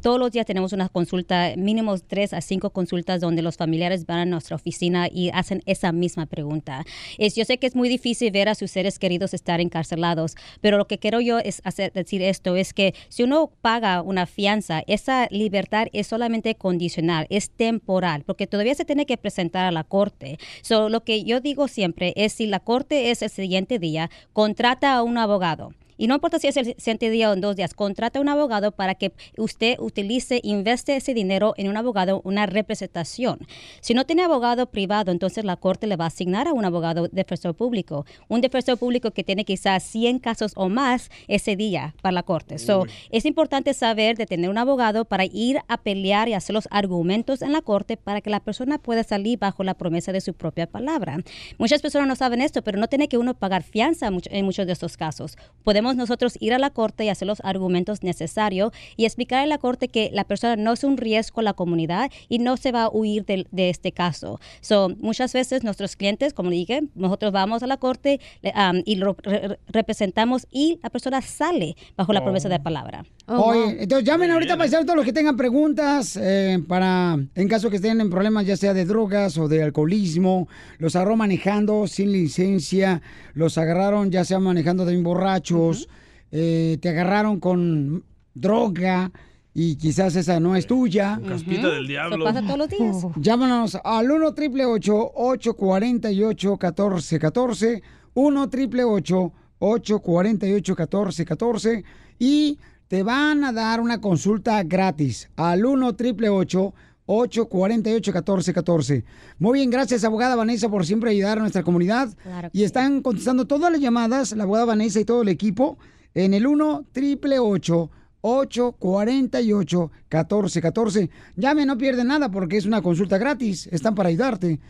Todos los días tenemos una consulta, mínimo tres a cinco consultas donde los familiares van a nuestra oficina y hacen esa misma pregunta. Es, yo sé que es muy difícil ver a sus seres queridos estar encarcelados, pero lo que quiero yo es hacer, decir esto es que si uno paga una fianza, esa libertad es solamente condicional, es temporal, porque todavía se tiene que presentar a la corte. So, lo que yo digo siempre es si la corte es el siguiente día, contrata a un abogado. Y no importa si es el siguiente día o en dos días, contrata a un abogado para que usted utilice, investe ese dinero en un abogado, una representación. Si no tiene abogado privado, entonces la corte le va a asignar a un abogado defensor público. Un defensor público que tiene quizás 100 casos o más ese día para la corte. So, es importante saber de tener un abogado para ir a pelear y hacer los argumentos en la corte para que la persona pueda salir bajo la promesa de su propia palabra. Muchas personas no saben esto, pero no tiene que uno pagar fianza en muchos de estos casos. Podemos nosotros ir a la corte y hacer los argumentos necesarios y explicar a la corte que la persona no es un riesgo a la comunidad y no se va a huir de, de este caso. So, muchas veces nuestros clientes, como dije, nosotros vamos a la corte um, y lo re- representamos y la persona sale bajo la promesa de palabra. Oye, entonces llamen ahorita para todos los que tengan preguntas eh, para, en caso que estén en problemas ya sea de drogas o de alcoholismo, los agarró manejando sin licencia, los agarraron ya sea manejando de borrachos, eh, te agarraron con droga y quizás esa no es tuya. Caspita del diablo. Eso pasa todos los días. *laughs* Llámanos al 1 888 848 1414 1 888 848 1414 y te van a dar una consulta gratis al 1 888 848 1414 Muy bien, gracias abogada Vanessa por siempre ayudar a nuestra comunidad. Claro y están contestando todas las llamadas, la abogada Vanessa y todo el equipo, en el 1 888 848 1414 Llame, no pierden nada porque es una consulta gratis. Están para ayudarte.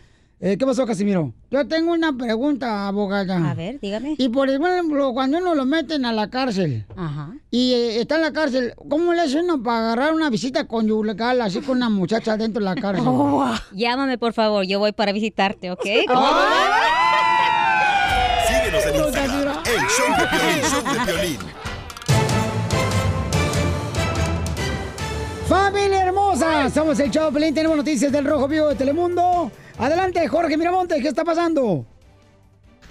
Eh, ¿Qué pasó, Casimiro? Yo tengo una pregunta, abogada. A ver, dígame. Y por ejemplo, cuando uno lo meten a la cárcel Ajá. y eh, está en la cárcel, ¿cómo le hace uno para agarrar una visita conyugal así con una muchacha dentro de la cárcel? *laughs* Llámame, por favor, yo voy para visitarte, ¿ok? *laughs* Síguenos en Instagram, el show de Piolín, el show de Piolín. ¡Familia hermosa! Somos el Chavo Pelín, tenemos noticias del Rojo Vivo de Telemundo. Adelante, Jorge Miramonte, ¿qué está pasando?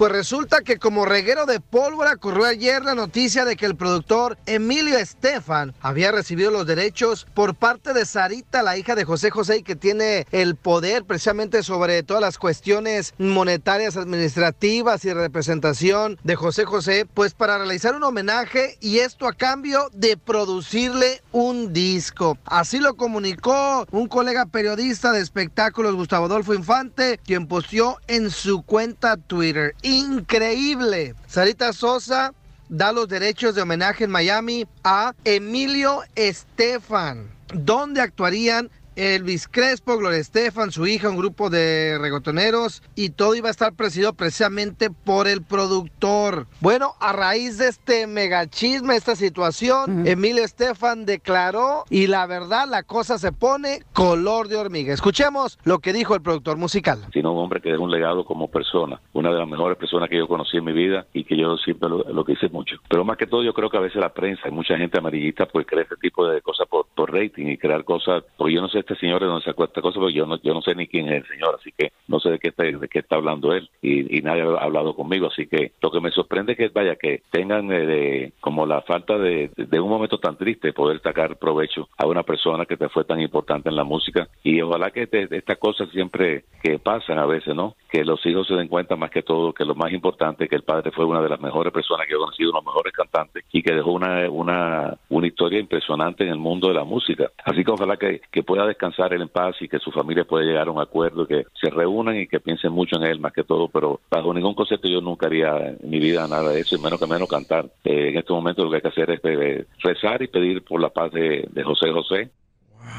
Pues resulta que como reguero de pólvora corrió ayer la noticia de que el productor Emilio Estefan había recibido los derechos por parte de Sarita, la hija de José José, y que tiene el poder precisamente sobre todas las cuestiones monetarias, administrativas y representación de José José, pues para realizar un homenaje y esto a cambio de producirle un disco. Así lo comunicó un colega periodista de espectáculos, Gustavo Adolfo Infante, quien posteó en su cuenta Twitter. Increíble. Sarita Sosa da los derechos de homenaje en Miami a Emilio Estefan, donde actuarían Elvis Crespo, Gloria Estefan, su hija, un grupo de regotoneros y todo iba a estar presidido precisamente por el productor. Bueno, a raíz de este megachisme, esta situación, Emilio Estefan declaró y la verdad la cosa se pone color de hormiga. Escuchemos lo que dijo el productor musical. sino un hombre que dejó un legado como persona, una de las mejores personas que yo conocí en mi vida y que yo siempre lo, lo quise mucho. Pero más que todo yo creo que a veces la prensa y mucha gente amarillista pues cree este tipo de cosas por, por rating y crear cosas, porque yo no sé este señor de dónde sacó esta cosa, porque yo no, yo no sé ni quién es el señor, así que no sé de qué está, de qué está hablando él y, y nadie ha hablado conmigo, así que lo que me sorprende es que vaya que tengan eh, de- como la falta de, de un momento tan triste poder sacar provecho a una persona que te fue tan importante en la música y ojalá que te- estas cosas siempre que pasan a veces, ¿no? Que los hijos se den cuenta más que todo que lo más importante que el padre fue una de las mejores personas que he conocido, uno de los mejores cantantes y que dejó una, una, una historia impresionante en el mundo de la música. Así que ojalá que, que pueda descansar él en paz y que su familia pueda llegar a un acuerdo, que se reúnan y que piensen mucho en él más que todo, pero bajo ningún concepto yo nunca haría en mi vida nada de eso, y menos que menos cantar. Eh, en este momento lo que hay que hacer es eh, rezar y pedir por la paz de, de José José.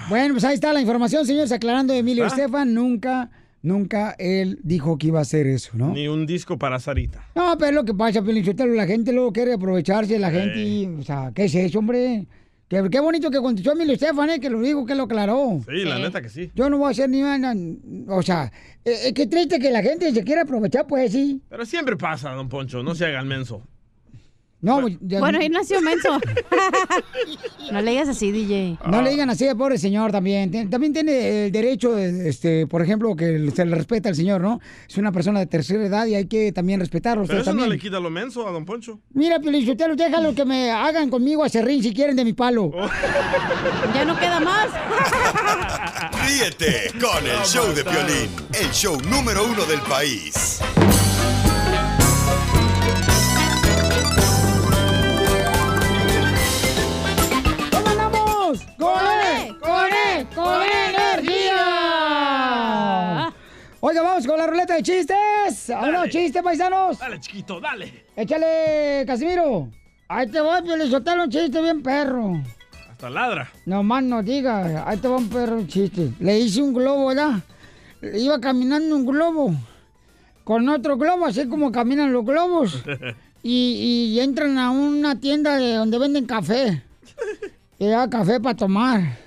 Bueno, pues ahí está la información, señores, aclarando Emilio Estefan. Nunca, nunca él dijo que iba a hacer eso, ¿no? Ni un disco para Sarita. No, pero es lo que pasa, Pelichotelo, la gente luego quiere aprovecharse la gente y, o sea, ¿qué es eso, hombre? Qué, qué bonito que contestó Emilio Estefan, ¿eh? Que lo dijo, que lo aclaró. Sí, la neta que sí. Yo no voy a hacer ni nada, o sea, eh, eh, qué triste que la gente se quiera aprovechar, pues sí. Pero siempre pasa, don Poncho, no se haga el menso. No, pues, ya- Bueno, ahí nació menso. *laughs* no le digas así, DJ. No le digan así pobre señor también. También tiene el derecho, de, este, por ejemplo, que se le respeta al señor, ¿no? Es una persona de tercera edad y hay que también respetarlo. Pero eso no también. le quita lo menso a don Poncho. Mira, Pelichotelo, déjalo que me hagan conmigo a serrín si quieren de mi palo. *laughs* Ya no queda más. *laughs* Ríete con el show de Piolín, el show número uno del país. ¡Con energía! Oiga, vamos con la ruleta de chistes. ¿A unos chistes, paisanos? Dale, chiquito, dale. Échale, Casimiro. Ahí te voy, Piolizotelo, un chiste bien perro. Hasta ladra. No más no diga, ahí te va un perro un chiste. Le hice un globo, ¿verdad? Iba caminando un globo con otro globo, así como caminan los globos. *laughs* Y, y entran a una tienda de donde venden café. *laughs* Y da café para tomar.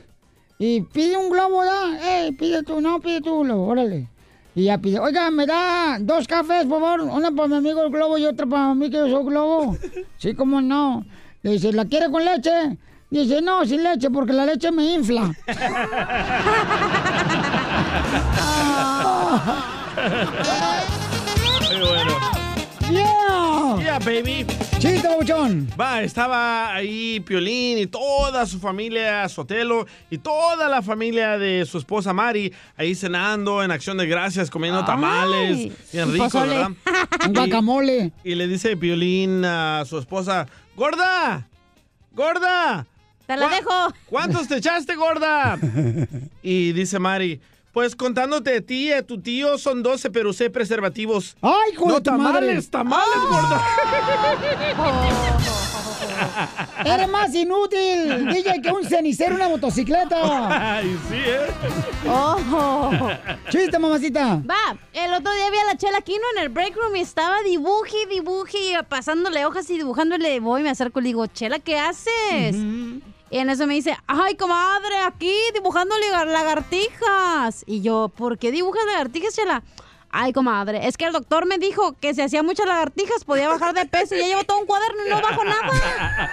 Y pide un globo, ¿verdad? ¡Ey, pide tú! No, pide tú, globo, órale. Y ya pide, oiga, me da dos cafés, por favor. Una para mi amigo el globo y otra para mí que yo soy globo. *laughs* Sí, cómo no. Le dice, ¿la quiere con leche? Dice, no, sin leche, porque la leche me infla. *laughs* *laughs* Muy bueno. ¡Yeah! Yeah, baby. Chiste, babuchón. Va, estaba ahí Piolín y toda su familia, Sotelo, y toda la familia de su esposa Mari, ahí cenando en acción de gracias, comiendo Ay, tamales, bien un ricos, pozole. ¿verdad? *laughs* Un guacamole. Y, y le dice Piolín a su esposa, ¡Gorda! ¡Gorda! Te la ¿Cuá- dejo. ¿Cuántos te echaste, gorda? *laughs* Y dice Mari, pues contándote a ti y a tu tío son 12, pero usé preservativos. ¡Ay, hijo no, de tu madre! tamales, tamales, gorda. *laughs* Eres más inútil, DJ, que un cenicero en una motocicleta. Ay, sí, ¿eh? ¡Ojo! Chiste, mamacita. Va, el otro día vi a la Chela Aquino en el break room y estaba dibuje, y dibuje, y pasándole hojas y dibujándole. Voy, me acerco y le digo, Chela, ¿qué haces? Y en eso me dice, ay, comadre, aquí dibujándole gar- lagartijas. Y yo, ¿por qué dibujas lagartijas, Chela? Ay, comadre, es que el doctor me dijo que si hacía muchas lagartijas podía bajar de peso y ya llevo todo un cuaderno y no bajo nada.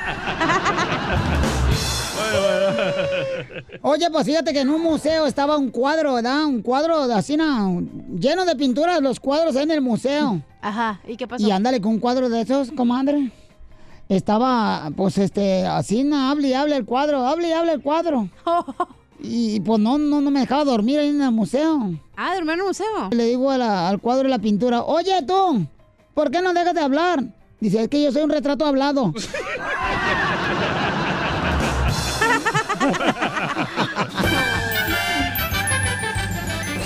*laughs* Oye, pues fíjate que en un museo estaba un cuadro, ¿verdad? Un cuadro de así, lleno de pinturas, los cuadros en el museo. Ajá, ¿y qué pasó? Y ándale con un cuadro de esos, comadre. Estaba, pues, este, así, na, hable y hable el cuadro, hable y hable el cuadro. *laughs* Y pues no, no, no me dejaba dormir ahí en el museo. Ah, dormir en el museo. Le digo a la- al cuadro de la pintura, oye tú, ¿por qué no dejas de hablar? Dice, es que yo soy un retrato hablado. *laughs*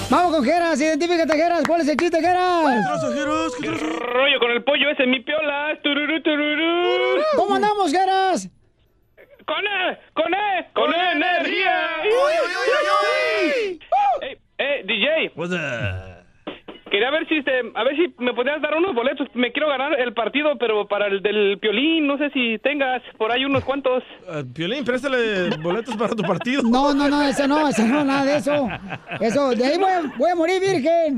Vamos con Geras, identifícate, Geras. ¿Cuál es el chiste, Geras? ¿Qué trazo, Geras? ¿Qué rollo con el pollo ese, mi piola? Tururú, ¿Cómo andamos, Geras? ¡Con E! ¡Con E! ¡Con, energía! ¡Uy, uy, uy, uy! uy! Eh, eh, hey, DJ. What's up? Quería ver si este, a ver si me podías dar unos boletos. Me quiero ganar el partido, pero para el del piolín, no sé si tengas por ahí unos cuantos. Uh, Piolín, préstale boletos para tu partido. No, no, no, eso no, eso no, nada de eso. Eso, de ahí voy, a- voy a morir virgen.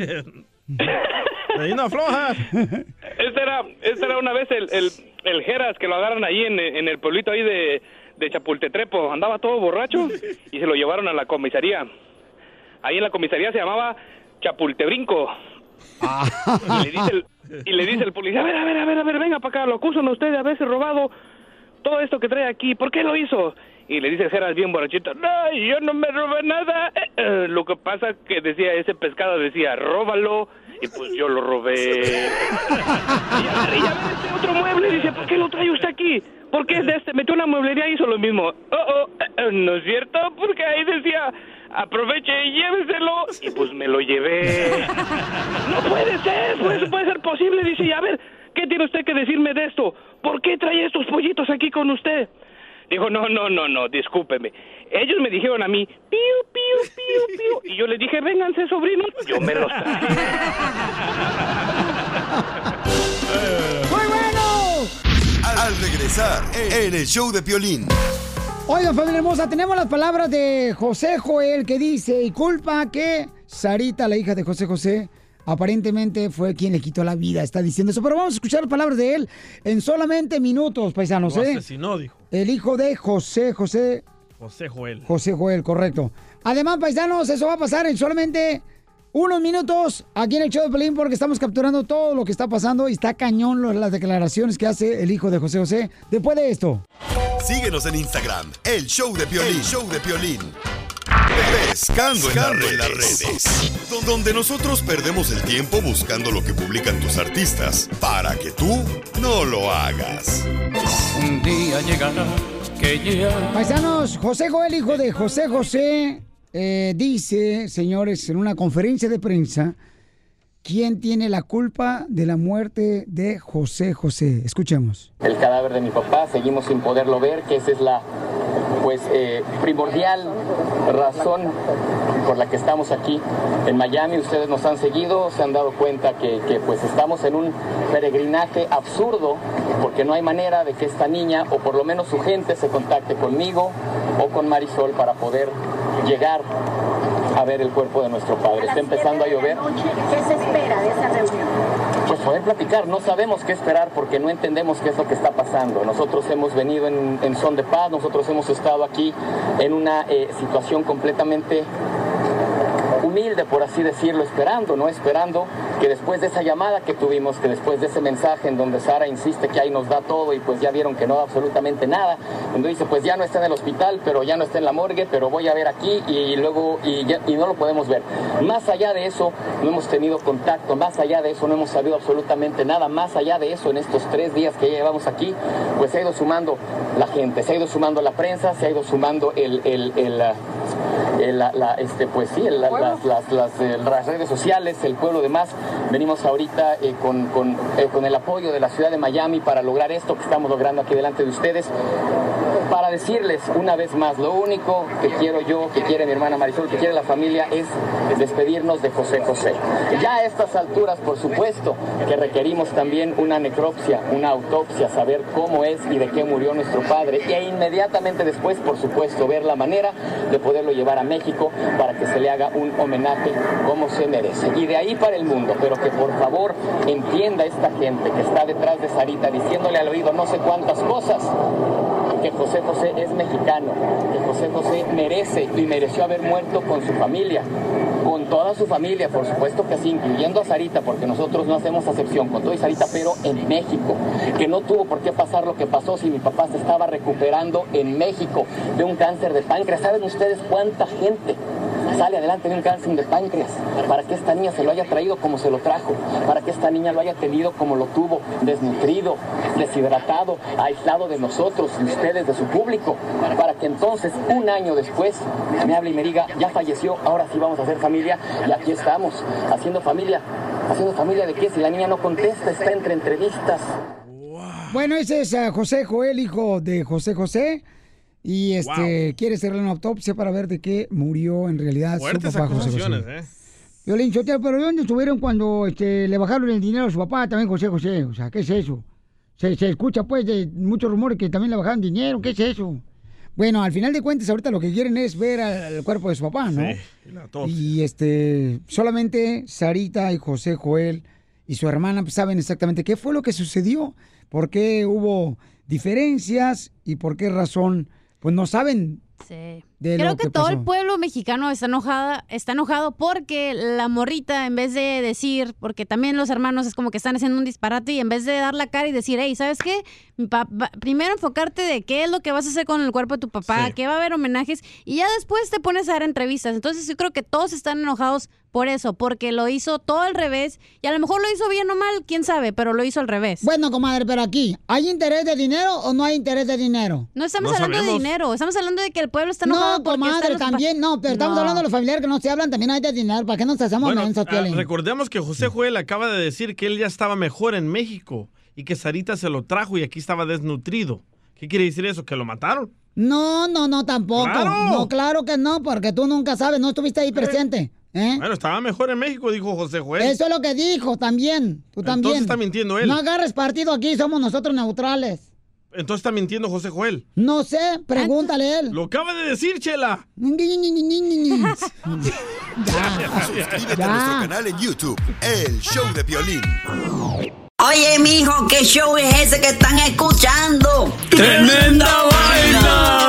De ahí no afloja. Este era, este era una vez el, el, el Geras que lo agarran ahí en, en el pueblito ahí de, de Chapultetrepo. Andaba todo borracho y se lo llevaron a la comisaría. Ahí en la comisaría se llamaba Chapultebrinco. *laughs* Y le dice el, y le dice el policía, a ver, a ver, a ver, a ver, venga para acá, lo acusan a usted de haberse robado todo esto que trae aquí, ¿por qué lo hizo? Y le dice el Geras bien borrachito, no, yo no me robé nada. Eh, eh, lo que pasa que decía ese pescado, decía, róbalo, y pues yo lo robé. *laughs* y a ver, y a ver este otro mueble, dice, ¿por qué lo trae usted aquí? ¿Por qué es de este? Metió una mueblería y hizo lo mismo. Oh, oh, eh, eh, ¿no es cierto? Porque ahí decía, aproveche y lléveselo, y pues me lo llevé. *laughs* No puede ser, pues puede ser posible. Dice, y a ver, ¿qué tiene usted que decirme de esto? ¿Por qué trae estos pollitos aquí con usted? Dijo, no, no, no, no, discúlpeme. Ellos me dijeron a mí, piu, piu, piu, piu. Y yo les dije, vénganse, sobrinos. Yo me los traje. *laughs* ¡Muy bueno! Al regresar, en el show de Piolín. Oigan, familia hermosa, tenemos las palabras de José Joel que dice, y culpa que Sarita, la hija de José José, aparentemente fue quien le quitó la vida. Está diciendo eso, pero vamos a escuchar las palabras de él en solamente minutos, paisanos, Lo ¿eh? asesinó, dijo. El hijo de José José José Joel. José Joel, correcto. Además, paisanos, eso va a pasar en solamente unos minutos aquí en el show de Pelín porque estamos capturando todo lo que está pasando y está cañón las declaraciones que hace el hijo de José José después de esto. Síguenos en Instagram, el show de Piolín. El show de Piolín. Pescando, en, las redes. Don- Donde nosotros perdemos el tiempo buscando lo que publican tus artistas para que tú no lo hagas. Un día llegará que ya Paisanos, José Joel, hijo de José José, eh, dice, señores, en una conferencia de prensa, quién tiene la culpa de la muerte de José José. Escuchemos. el cadáver de mi papá, seguimos sin poderlo ver, que esa es la pues eh, primordial razón por la que estamos aquí en Miami. Ustedes nos han seguido, se han dado cuenta que, que, pues estamos en un peregrinaje absurdo porque no hay manera de que esta niña o por lo menos su gente se contacte conmigo o con Marisol para poder llegar a ver el cuerpo de nuestro padre. Está empezando a llover. ¿Qué se espera de esa reunión? Pues poder platicar, no sabemos qué esperar porque no entendemos qué es lo que está pasando. Nosotros hemos venido en, en son de paz, nosotros hemos estado aquí en una eh, situación completamente humilde, por así decirlo, esperando, ¿no? Esperando que después de esa llamada que tuvimos, que después de ese mensaje en donde Sara insiste que ahí nos da todo y pues ya vieron que no da absolutamente nada, donde dice pues ya no está en el hospital, pero ya no está en la morgue, pero voy a ver aquí y luego y, ya- y no lo podemos ver. Más allá de eso, no hemos tenido contacto, más allá de eso no hemos sabido absolutamente nada, más allá de eso en estos tres días que ya llevamos aquí, pues se ha ido sumando la gente, se ha ido sumando la prensa, se ha ido sumando el, el, el, el, la, la, este, pues sí, el- la- las, las, eh, las redes sociales, el pueblo demás. Venimos ahorita eh, con, con, eh, con el apoyo de la ciudad de Miami para lograr esto que estamos logrando aquí delante de ustedes. Para decirles una vez más, lo único que quiero yo, que quiere mi hermana Marisol, que quiere la familia, es despedirnos de José José. Ya a estas alturas, por supuesto, que requerimos también una necropsia, una autopsia, saber cómo es y de qué murió nuestro padre. E inmediatamente después, por supuesto, ver la manera de poderlo llevar a México para que se le haga un homenaje como se merece. Y de ahí para el mundo, pero que por favor entienda esta gente que está detrás de Sarita diciéndole al oído no sé cuántas cosas que José José es mexicano, que José José merece y mereció haber muerto con su familia, con toda su familia, por supuesto que sí, incluyendo a Sarita, porque nosotros no hacemos acepción con todo y Sarita, pero en México, que no tuvo por qué pasar lo que pasó si mi papá se estaba recuperando en México de un cáncer de páncreas. ¿Saben ustedes cuánta gente sale adelante de un cáncer de páncreas, para que esta niña se lo haya traído como se lo trajo, para que esta niña lo haya tenido como lo tuvo, desnutrido, deshidratado, aislado de nosotros y ustedes, de su público, para que entonces, un año después, me hable y me diga, ya falleció, ahora sí vamos a hacer familia, y aquí estamos, haciendo familia. ¿Haciendo familia de qué? Si la niña no contesta, está entre entrevistas. Bueno, ese es ah, José Joel, hijo de José José. Y este quiere hacerle una autopsia para ver de qué murió en realidad Fuertes su papá José José. ¿eh? Violín Sotelo, pero ¿de dónde estuvieron cuando este, le bajaron el dinero a su papá también, José José? O sea, ¿qué es eso? Se, se escucha, pues, de muchos rumores que también le bajaron dinero. ¿Qué es eso? Bueno, al final de cuentas, ahorita lo que quieren es ver al, cuerpo de su papá, ¿no? Sí, la. Y este, solamente Sarita y José Joel y su hermana pues, saben exactamente qué fue lo que sucedió, por qué hubo diferencias y por qué razón, pues no saben. Sí. De Creo lo que, que todo el pueblo mexicano está enojada, está enojado porque la morrita, en vez de decir, porque también los hermanos es como que están haciendo un disparate, y en vez de dar la cara y decir, hey, ¿sabes qué? Papá- primero enfocarte de qué es lo que vas a hacer con el cuerpo de tu papá, Sí. que va a haber homenajes, y ya después te pones a dar entrevistas. Entonces yo creo que todos están enojados por eso, porque lo hizo todo al revés, y a lo mejor lo hizo bien o mal, quién sabe, pero lo hizo al revés. Bueno, comadre, pero aquí, ¿hay interés de dinero o no hay interés de dinero? No estamos hablando de dinero, estamos hablando de que el pueblo está enojado No, porque comadre, también, no, pero estamos No. hablando de los familiares que no se hablan, también hay de dinero, ¿para qué nos hacemos Bueno, mensos, Piolín? recordemos que José Joel acaba de decir que él ya estaba mejor en México y que Sarita se lo trajo y aquí estaba desnutrido. ¿Qué quiere decir eso? ¿Que lo mataron? No, no, no, tampoco. Claro. No, claro que no, porque tú nunca sabes, no estuviste ahí presente. ¿eh? Bueno, estaba mejor en México, dijo José Joel. Eso es lo que dijo también. Tú también. Entonces está mintiendo él. No agarres partido aquí, somos nosotros neutrales. Entonces está mintiendo José Joel. No sé, pregúntale a él. Lo acaba de decir, Chela. *laughs* Suscríbete a nuestro canal en YouTube, El Show de Violín. Oye, mijo, ¿qué show es ese que están escuchando? ¡Tremenda vaina!